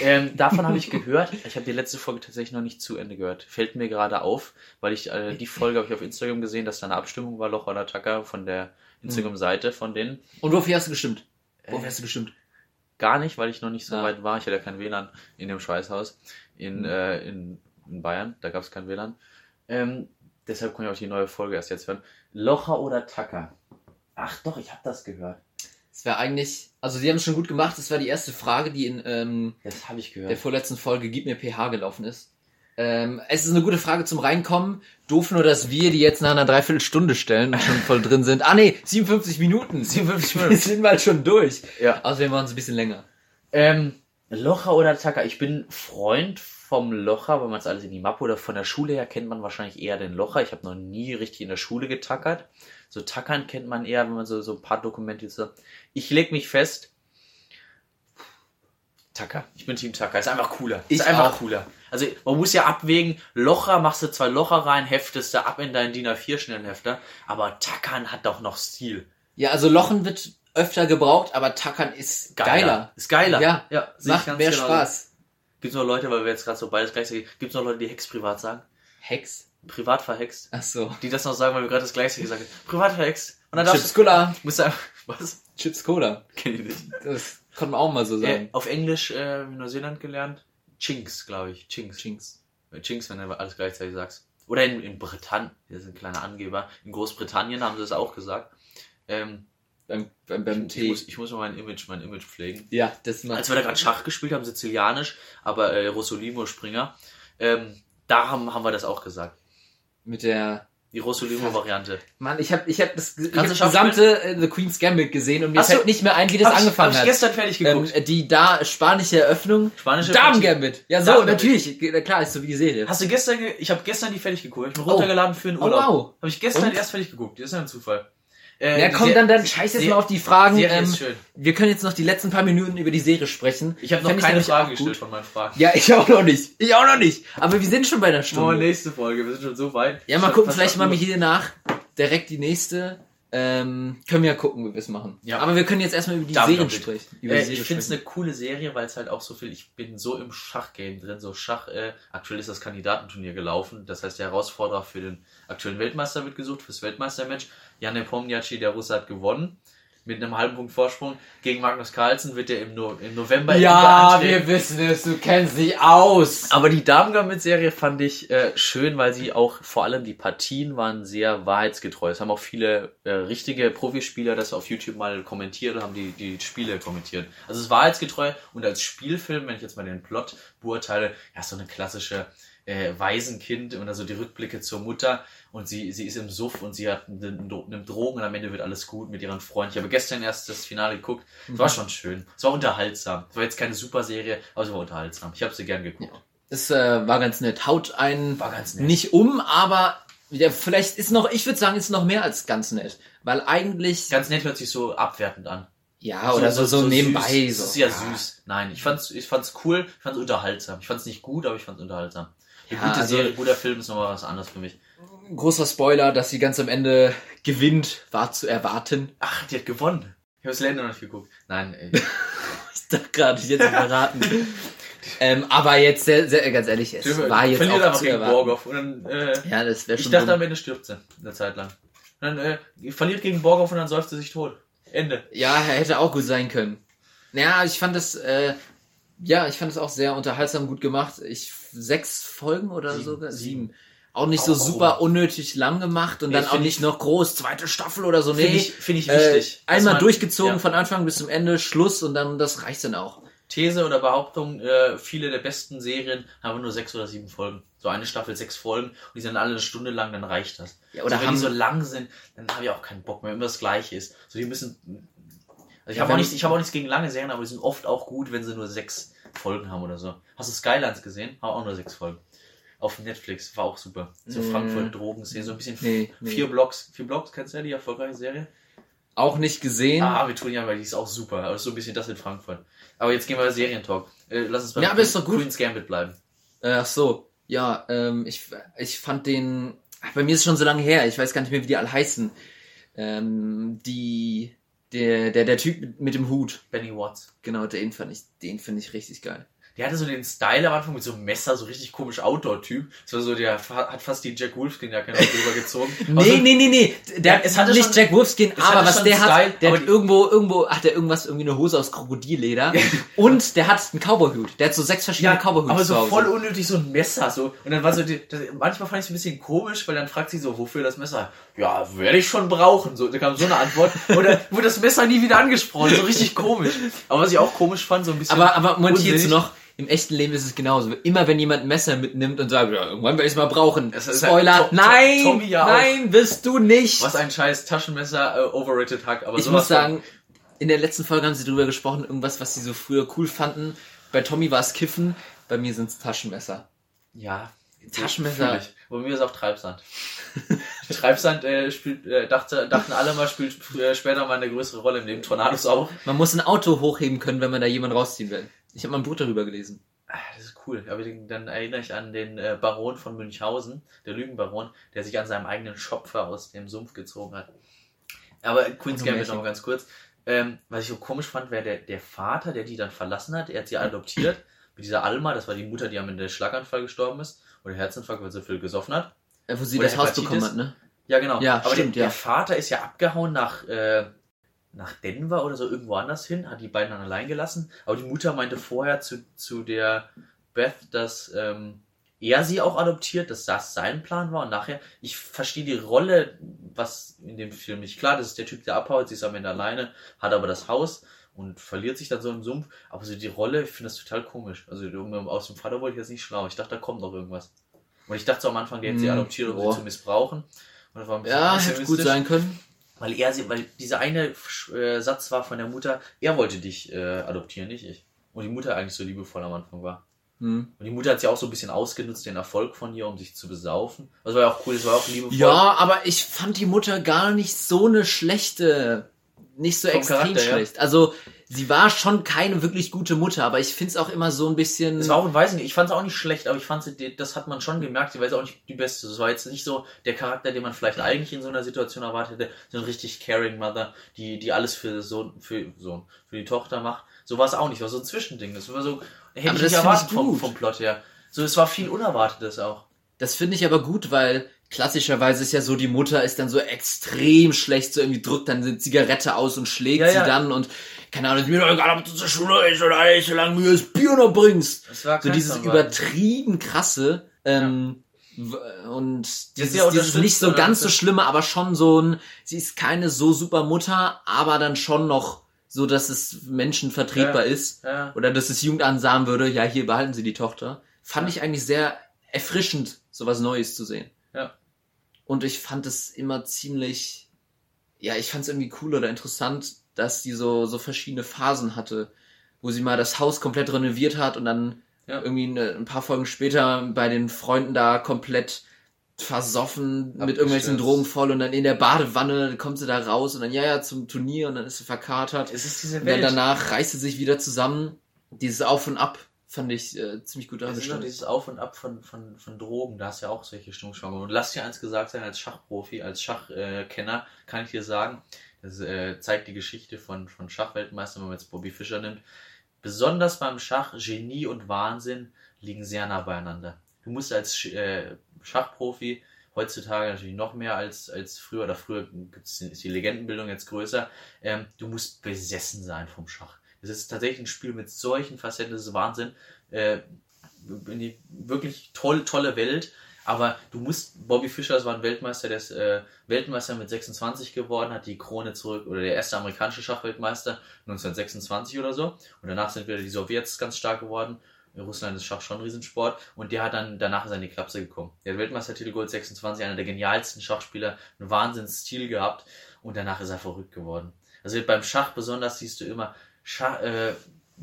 Ähm, davon habe ich gehört. Ich habe die letzte Folge tatsächlich noch nicht zu Ende gehört. Fällt mir gerade auf, weil ich äh, die Folge habe ich auf Instagram gesehen, dass da eine Abstimmung war, Loch oder Tucker von der Instagram-Seite von denen. Und wofür hast du gestimmt? Äh, Wofür hast du gestimmt? Gar nicht, weil ich noch nicht so Ah. weit war. Ich hatte ja kein WLAN in dem Scheißhaus in, äh, in, in Bayern. Da gab es kein WLAN. Ähm, deshalb konnte ich auch die neue Folge erst jetzt hören. Locher oder Tucker? Ach doch, ich habe das gehört. Es wäre eigentlich, also sie haben es schon gut gemacht. Das war die erste Frage, die in ähm, Das habe ich der gehört. vorletzten Folge Gib mir PH gelaufen ist. Ähm, es ist eine gute Frage zum Reinkommen. Doof nur, dass wir die jetzt nach einer Dreiviertelstunde stellen und schon voll drin sind. Ah nee, 57 Minuten. 57 Wir sind mal schon durch. Ja. Außerdem waren es ein bisschen länger. Ähm, Locher oder Tucker? Ich bin Freund vom Locher, weil man es alles in die Mappe oder von der Schule her kennt man wahrscheinlich eher den Locher. Ich habe noch nie richtig in der Schule getackert. So Tackern kennt man eher, wenn man so, so ein paar Dokumente so. Ich leg mich fest. Tacker. Ich bin Team Tacker. Ist einfach cooler. Ich ist einfach auch. cooler. Also man muss ja abwägen, Locher machst du zwei Locher rein, heftest du ab in deinen DIN A4 Schnellhefter, aber Tackern hat doch noch Stil. Ja, also Lochen wird öfter gebraucht, aber Tackern ist geiler. Ist geiler. Ja, ja ich Macht mehr genauso. Spaß. Gibt es noch Leute, weil wir jetzt gerade so beides gleich sagen, gibt es noch Leute, die Hex privat sagen? Hex. Privat verhext? Ach so. Die das noch sagen, weil wir gerade das gleiche gesagt haben. Privat verhext. Und dann Chips Cola. musst du was? Chips Cola. Kenn ich nicht. Das konnte man auch mal so Äh, sagen. auf Englisch äh, in Neuseeland gelernt. Chinks, glaube ich. Chinks. Chinks. Äh, Chinks, wenn du alles gleichzeitig sagst. Oder in, in Britannien, das ist ein kleiner Angeber. In Großbritannien haben sie es auch gesagt. Ähm, Beim, beim, beim ich, Tee. muss, ich muss mal mein Image, mein Image pflegen. Ja, das macht. Als wir da gerade Schach gespielt haben, sizilianisch, aber äh, Rossolimo Springer, ähm, da haben, haben wir das auch gesagt. Mit der. Die Rossolimo-Variante. Mann, ich habe ich hab das, ich hab das gesamte äh, The Queen's Gambit gesehen und mir Ach so. fällt nicht mehr ein, wie das Hab ich- angefangen hab ich hat. gestern fertig Ähm, geguckt. die da spanische Eröffnung. Spanische Damen Gambit. Ja, so, Damen natürlich. Ge- Klar, ist so wie die Serie. Hast du gestern, ge ich habe gestern die fertig geguckt. Ich habe Oh. runtergeladen für den Oh, Urlaub. wow. Habe ich gestern Und? erst fertig geguckt. Das ist ja ein Zufall. Äh, Ja, komm, dann, dann scheiß jetzt mal auf die Fragen. Serie Ähm, ist schön. wir können jetzt noch die letzten paar Minuten über die Serie sprechen. Ich habe noch keine Fragen auch gestellt gut. von meinen Fragen. Ja, ich auch noch nicht. Ich auch noch nicht. Aber wir sind schon bei der Stunde. Oh, nächste Folge. Wir sind schon so weit. Ja, mal gucken, vielleicht machen wir hier nach direkt die nächste. Ähm, können wir ja gucken, wie wir es machen. Ja. Aber wir können jetzt erstmal über die Damen Serien sprechen. Über Äh, die Serie ich finde es eine coole Serie, weil es halt auch so viel, ich bin so im Schachgame drin, so Schach, äh, aktuell ist das Kandidatenturnier gelaufen, das heißt der Herausforderer für den aktuellen Weltmeister wird gesucht, fürs Weltmeistermatch. Jan Nepomniachtchi, der Russe, hat gewonnen. Mit einem halben Punkt Vorsprung gegen Magnus Carlsen wird er im, no im November Ja, wir wissen es, du kennst dich aus. Aber die Damen-Gambit-Serie fand ich äh, schön, weil sie auch, vor allem die Partien waren sehr wahrheitsgetreu. Es haben auch viele äh, richtige Profispieler das auf YouTube mal kommentiert und haben die, die Spiele kommentiert. Also es ist wahrheitsgetreu und als Spielfilm, wenn ich jetzt mal den Plot beurteile, ja, so eine klassische äh, Waisenkind und also die Rückblicke zur Mutter und sie, sie ist im Suff und sie hat einen, einen Drogen und am Ende wird alles gut mit ihren Freunden. Ich habe gestern erst das Finale geguckt. Es war schon schön. Es war unterhaltsam. Es war jetzt keine super Serie, aber es war unterhaltsam. Ich habe sie gern geguckt. Es äh, war ganz nett. Haut einen War ganz nett. nicht um, aber ja, vielleicht ist noch, ich würde sagen, ist noch mehr als ganz nett. Weil eigentlich, Ganz nett hört sich so abwertend an. ja, oder so, so, nebenbei. Süß. So. Das ist ja, süß. Nein, ich fand's, ich fand's cool, ich fand's unterhaltsam. Ich fand's nicht gut, aber ich fand's unterhaltsam. Ja, gute also- Serie, guter Film ist nochmal was anderes für mich. Großer Spoiler, dass sie ganz am Ende gewinnt, war zu erwarten. Ach, die hat gewonnen. Ich habe das Länder noch nicht geguckt. Nein, ey. Ich dachte gerade, ich hätte verraten. ähm, aber jetzt, sehr, sehr, ganz ehrlich, es war jetzt auch zu gegen erwarten. Dann, äh, Ja, das wäre ich schon dachte, dumm. am Ende stirbt sie. Eine Zeit lang. Und dann, äh, verliert gegen Borghoff und dann säuft sie sich tot. Ende. Ja, er hätte auch gut sein können. Naja, ich fand das, äh, Ja, ich fand es auch sehr unterhaltsam gut gemacht. Ich sechs Folgen oder Sieben. sogar Sieben. Auch nicht so Auch super cool. unnötig lang gemacht und Nee, dann auch find nicht noch groß, zweite Staffel oder so. Nee, Finde ich, finde ich äh, wichtig. dass einmal man- durchgezogen ja. von Anfang bis zum Ende, Schluss und dann das reicht dann auch. These oder Behauptung, äh, viele der besten Serien haben nur sechs oder sieben Folgen. So eine Staffel, sechs Folgen und die sind alle eine Stunde lang, dann reicht das. Ja, oder so, wenn haben- die so lang sind, dann habe ich auch keinen Bock mehr, wenn immer das Gleiche ist. So, die müssen. Also ich Ja, habe auch, nichts- ich hab auch nichts gegen lange Serien, aber die sind oft auch gut, wenn sie nur sechs Folgen haben oder so. Hast du Skylines gesehen? War auch nur sechs Folgen. Auf Netflix, war auch super. So Mm. Frankfurt Drogenszene, so ein bisschen Nee, nee. vier Blocks. Vier Blocks, kennst du ja die erfolgreiche Serie? Auch nicht gesehen. Ah, wir tun ja, weil die ist auch super. Aber so ein bisschen das in Frankfurt. Aber jetzt gehen wir Serientalk. Äh, lass uns bei Ja, aber ist doch gut. Queen's Gambit bleiben. Äh, Ach so, ja, ähm, ich, ich fand den, bei mir ist es schon so lange her, ich weiß gar nicht mehr, wie die alle heißen. Ähm, die, der, der, der Typ mit, mit dem Hut, Benny Watts. genau, den fand ich, den finde ich richtig geil. Der hatte so den Style am Anfang mit so einem Messer, so richtig komisch Outdoor-Typ. Das war so, der hat fast die Jack Wolfskin-Jacke drüber gezogen. Nee, so, nee, nee, nee, der, Ja, es hatte nicht schon- Jack Wolfskin, aber was der hat, Style, der aber hat irgendwo, irgendwo, hat der irgendwas, irgendwie eine Hose aus Krokodilleder und der hat einen Cowboyhut, der hat so sechs verschiedene Ja, Cowboyhüte aber so voll unnötig, so ein Messer, so. Und dann war so, die, das, manchmal fand ich es ein bisschen komisch, weil dann fragt sie so, wofür das Messer? Ja, werde ich schon brauchen. So, da kam so eine Antwort. Oder wurde das Messer nie wieder angesprochen, so richtig komisch. Aber was ich auch komisch fand, so ein bisschen. Aber, aber hierzu unsinnig. noch, im echten Leben ist es genauso. Immer wenn jemand ein Messer mitnimmt und sagt, ja, irgendwann werde ich es mal brauchen. Ist Spoiler, halt To- To- nein, Tommy ja nein, wirst du nicht. Was ein scheiß Taschenmesser, äh, overrated Hack. Aber ich muss sagen, in der letzten Folge haben sie drüber gesprochen, irgendwas, was sie so früher cool fanden. Bei Tommy war es Kiffen, bei mir sind es Taschenmesser. Ja. Taschenmesser. Bei mir ist auch Treibsand. Treibsand äh, spielt, äh, dachte, dachten alle mal, spielt äh, später mal eine größere Rolle im Leben. Tornados auch. Man muss ein Auto hochheben können, wenn man da jemanden rausziehen will. Ich habe mal ein Buch darüber gelesen. Ah, Das ist cool. Aber dann erinnere ich an den äh, Baron von Münchhausen, der Lügenbaron, der sich an seinem eigenen Schopfer aus dem Sumpf gezogen hat. Aber Queen's Gambit Märchen. nochmal ganz kurz. Ähm, was ich so komisch fand, wäre der, der Vater, der die dann verlassen hat. Er hat sie adoptiert. Mit dieser Alma, das war die Mutter, die am Ende Schlaganfall gestorben ist. Oder Herzinfarkt, weil sie viel gesoffen hat. Äh, wo sie Oder das Haus Hepatitis. bekommen hat, ne? Ja, genau. Ja, Aber stimmt, der, ja. der Vater ist ja abgehauen nach, äh, nach Denver oder so irgendwo anders hin, hat die beiden dann allein gelassen. Aber die Mutter meinte vorher zu, zu der Beth, dass ähm, er sie auch adoptiert, dass das sein Plan war. Und nachher, ich verstehe die Rolle, was in dem Film nicht klar, das ist der Typ, der abhaut, sie ist am Ende alleine, hat aber das Haus und verliert sich dann so im Sumpf. Aber so die Rolle, ich finde das total komisch. Also aus dem Vater wurde ich jetzt nicht schlau. Ich dachte, da kommt noch irgendwas. Und ich dachte so am Anfang, der hat sie Hm, adoptiert, um sie zu missbrauchen. Und das war ein bisschen Ja, hätte gut sein können. Weil er sie, weil dieser eine äh, Satz war von der Mutter, er wollte dich äh, adoptieren, nicht ich. Und die Mutter eigentlich so liebevoll am Anfang war. Hm. Und die Mutter hat sie auch so ein bisschen ausgenutzt, den Erfolg von ihr, um sich zu besaufen. Das war ja auch cool, das war auch liebevoll. Ja, aber ich fand die Mutter gar nicht so eine schlechte, nicht so Vom extrem Charakter, ja. schlecht. Also sie war schon keine wirklich gute Mutter, aber ich find's auch immer so ein bisschen. Es war auch, weiß nicht, ich fand es auch nicht schlecht, aber ich fand sie, das hat man schon gemerkt, sie war jetzt auch nicht die Beste. Das war jetzt nicht so der Charakter, den man vielleicht eigentlich in so einer Situation erwartet hätte. So eine richtig caring Mother, die, die alles für Sohn, für Sohn, für die Tochter macht. So war es auch nicht, war so ein Zwischending. Das war so, hätte Aber ich das nicht erwartet ich vom, vom Plot her. So, es war viel Unerwartetes auch. Das finde ich aber gut, weil klassischerweise ist ja so, die Mutter ist dann so extrem schlecht, so irgendwie drückt dann eine Zigarette aus und schlägt Ja, sie ja. dann und keine Ahnung, ist mir doch egal, ob du zur Schule ist oder nicht, solange du mir das Bier noch bringst. Das war So kein dieses übertrieben krasse ähm, w- und dieses, sehr dieses nicht so ganz so schlimme, aber schon so ein, sie ist keine so super Mutter, aber dann schon noch so, dass es Menschen vertretbar Ja. ist Ja. oder dass es Jugendamt sagen würde, ja, hier behalten Sie die Tochter. Fand Ja. ich eigentlich sehr erfrischend, sowas Neues zu sehen. Ja. Und ich fand es immer ziemlich, ja, ich fand es irgendwie cool oder interessant, dass die so, so verschiedene Phasen hatte, wo sie mal das Haus komplett renoviert hat und dann Ja. irgendwie eine, ein paar Folgen später bei den Freunden da komplett versoffen mit irgendwelchen. Drogen voll und dann in der Badewanne kommt sie da raus und dann ja, ja, zum Turnier und dann ist sie verkatert. Es ist diese Und dann Welt. danach reißt sie sich wieder zusammen. Dieses Auf und Ab fand ich äh, ziemlich gut dargestellt. dieses Auf und Ab von, von, von Drogen, da hast du ja auch solche Stimmungsschwankungen. Und lass dir eins gesagt sein, als Schachprofi, als Schachkenner, äh, kann ich dir sagen, das äh, zeigt die Geschichte von, von Schachweltmeistern, wenn man jetzt Bobby Fischer nimmt. Besonders beim Schach, Genie und Wahnsinn liegen sehr nah beieinander. Du musst als äh, Schachprofi heutzutage natürlich noch mehr als, als früher, oder früher ist die Legendenbildung jetzt größer, ähm, du musst besessen sein vom Schach. Es ist tatsächlich ein Spiel mit solchen Facetten, das ist Wahnsinn. Äh, wirklich toll, tolle Welt. Aber du musst, Bobby Fischer, das war ein Weltmeister, der ist äh, Weltmeister mit 26 geworden, hat die Krone zurück, oder der erste amerikanische Schachweltmeister 1926 oder so. Und danach sind wieder die Sowjets ganz stark geworden. In Russland ist Schach schon ein Riesensport. Und der hat dann danach in seine Klapse gekommen. Der Weltmeistertitel Gold 26, einer der genialsten Schachspieler, einen Wahnsinnsstil gehabt. Und danach ist er verrückt geworden. Also beim Schach besonders siehst du immer, Schach, äh,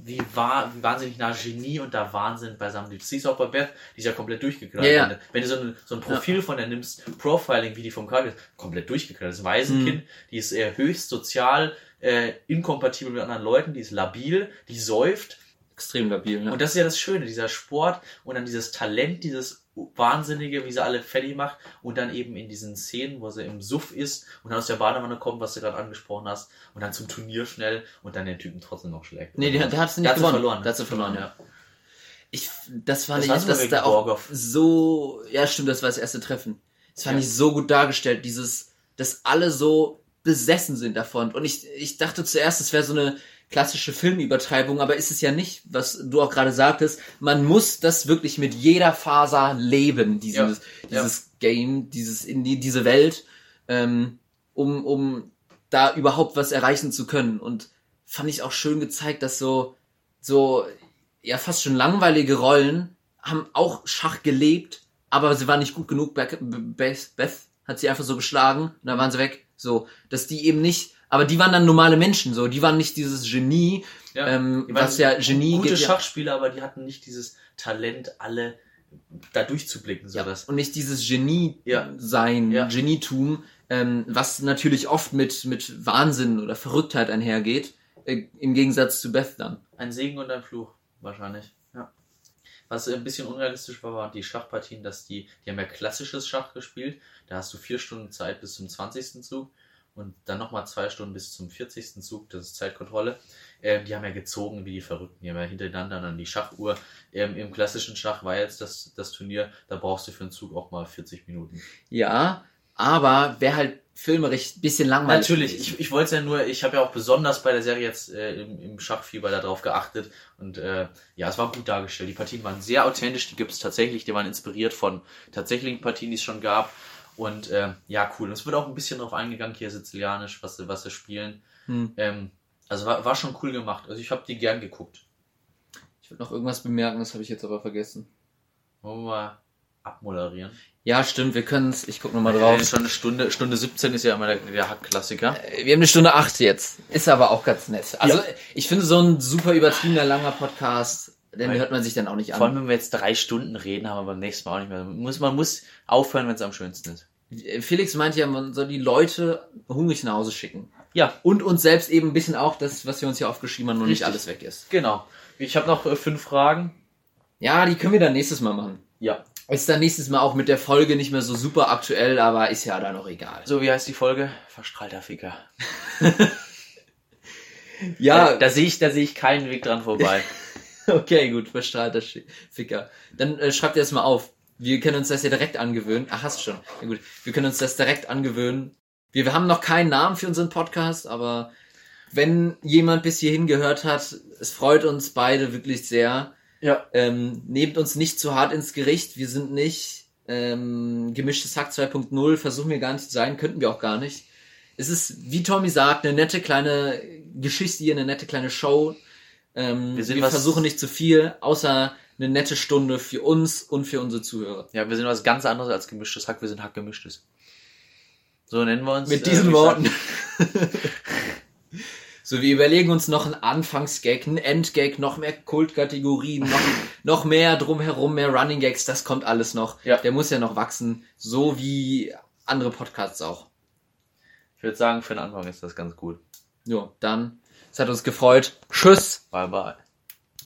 wie, war, wie wahnsinnig nah Genie und da Wahnsinn beisammen liegt. Siehst du auch bei Beth, die ist ja komplett durchgeknallt. Ja, ja. Wenn du so ein, so ein Profil ja. von der nimmst, Profiling, wie die vom Karl komplett durchgeknallt. Das ist ein Waisenkind, mhm. die ist eher höchst sozial, äh, inkompatibel mit anderen Leuten, die ist labil, die säuft. Extrem labil, ja. Und das ist ja das Schöne, dieser Sport und dann dieses Talent, dieses Wahnsinnige, wie sie alle fertig macht und dann eben in diesen Szenen, wo sie im Suff ist und dann aus der Badewanne kommt, was du gerade angesprochen hast und dann zum Turnier schnell und dann den Typen trotzdem noch schlägt. Nee, der, der hat sie nicht gewonnen. verloren. Der hat sie verloren, ja. Ich, das fand das ich, das da auch so, ja stimmt, das war das erste Treffen. Das fand ja. ich so gut dargestellt, dieses, dass alle so besessen sind davon. Und ich, ich dachte zuerst, es wäre so eine klassische Filmübertreibung, aber ist es ja nicht, was du auch gerade sagtest. Man muss das wirklich mit jeder Faser leben, dieses, ja. dieses ja. Game, dieses in die, diese Welt, ähm, um, um da überhaupt was erreichen zu können. Und fand ich auch schön gezeigt, dass so, so, ja, fast schon langweilige Rollen haben auch Schach gelebt, aber sie waren nicht gut genug. Beth, Beth hat sie einfach so geschlagen und dann waren sie weg. So, dass die eben nicht aber die waren dann normale Menschen, so, die waren nicht dieses Genie, ja. ähm, was ja Genie gute gibt, Schachspieler, aber die hatten nicht dieses Talent, alle da durchzublicken, so ja, Und nicht dieses Genie sein, ja. Genietum, ähm, was natürlich oft mit mit Wahnsinn oder Verrücktheit einhergeht, äh, im Gegensatz zu Beth dann. Ein Segen und ein Fluch wahrscheinlich. Ja. Was ein bisschen unrealistisch war, waren die Schachpartien, dass die, die haben ja klassisches Schach gespielt. Da hast du vier Stunden Zeit bis zum 20. Zug und dann nochmal zwei Stunden bis zum 40. Zug, das ist Zeitkontrolle. Ähm, die haben ja gezogen wie die Verrückten, die haben ja hintereinander dann die Schachuhr. Ähm, Im klassischen Schach war jetzt das, das Turnier, da brauchst du für einen Zug auch mal 40 Minuten. Ja, aber wäre halt filmerisch ein bisschen langweilig. Natürlich, ich, ich wollte es ja nur, ich habe ja auch besonders bei der Serie jetzt äh, im, im Schachfieber darauf geachtet und äh, ja, es war gut dargestellt. Die Partien waren sehr authentisch, die gibt es tatsächlich, die waren inspiriert von tatsächlichen Partien, die es schon gab. Und äh, ja, cool. Und es wird auch ein bisschen drauf eingegangen, hier Sizilianisch, was, was sie spielen. Hm. Ähm, also war, war schon cool gemacht. Also ich habe die gern geguckt. Ich würde noch irgendwas bemerken, das habe ich jetzt aber vergessen. Wollen wir mal abmoderieren? Ja, stimmt, wir können es. Ich gucke nochmal drauf. Ja, schon eine Stunde, Stunde 17 ist ja immer der, der Hack-Klassiker. Äh, wir haben eine Stunde 8 jetzt. Ist aber auch ganz nett. Also ja. ich finde so ein super übertriebener langer Podcast den hört man sich dann auch nicht an. Vor allem, wenn wir jetzt drei Stunden reden, haben wir beim nächsten Mal auch nicht mehr. Man muss, man muss aufhören, wenn es am schönsten ist. Felix meint ja, man soll die Leute hungrig nach Hause schicken. Ja. Und uns selbst eben ein bisschen auch, das, was wir uns hier aufgeschrieben haben, noch Richtig. nicht alles weg ist. Genau. Ich habe noch äh, fünf Fragen. Ja, die können wir dann nächstes Mal machen. Ja. Ist dann nächstes Mal auch mit der Folge nicht mehr so super aktuell, aber ist ja dann auch egal. So, wie heißt die Folge? Verstrahlter Ficker. ja. Da, da sehe ich, da sehe ich keinen Weg dran vorbei. okay, gut, verstrahlter Ficker. Dann äh, schreibt ihr das mal auf. Wir können uns das ja direkt angewöhnen. Ach, hast schon. Ja, gut. Wir können uns das direkt angewöhnen. Wir, wir haben noch keinen Namen für unseren Podcast, aber wenn jemand bis hierhin gehört hat, es freut uns beide wirklich sehr. Ja. Ähm, nehmt uns nicht zu hart ins Gericht. Wir sind nicht ähm, gemischtes Hack 2.0. Versuchen wir gar nicht zu sein. Könnten wir auch gar nicht. Es ist, wie Tommy sagt, eine nette kleine Geschichte hier, eine nette kleine Show. Ähm, wir, wir versuchen nicht zu viel, außer eine nette Stunde für uns und für unsere Zuhörer. Ja, wir sind was ganz anderes als gemischtes Hack, wir sind Hack gemischtes. So nennen wir uns. Mit äh, diesen Worten. so, wir überlegen uns noch einen Anfangsgag, einen Endgag, noch mehr Kultkategorien, noch, noch mehr drumherum, mehr Running Gags, das kommt alles noch. Ja. Der muss ja noch wachsen, so wie andere Podcasts auch. Ich würde sagen, für den Anfang ist das ganz gut. Jo, dann, es hat uns gefreut. Tschüss. Bye bye.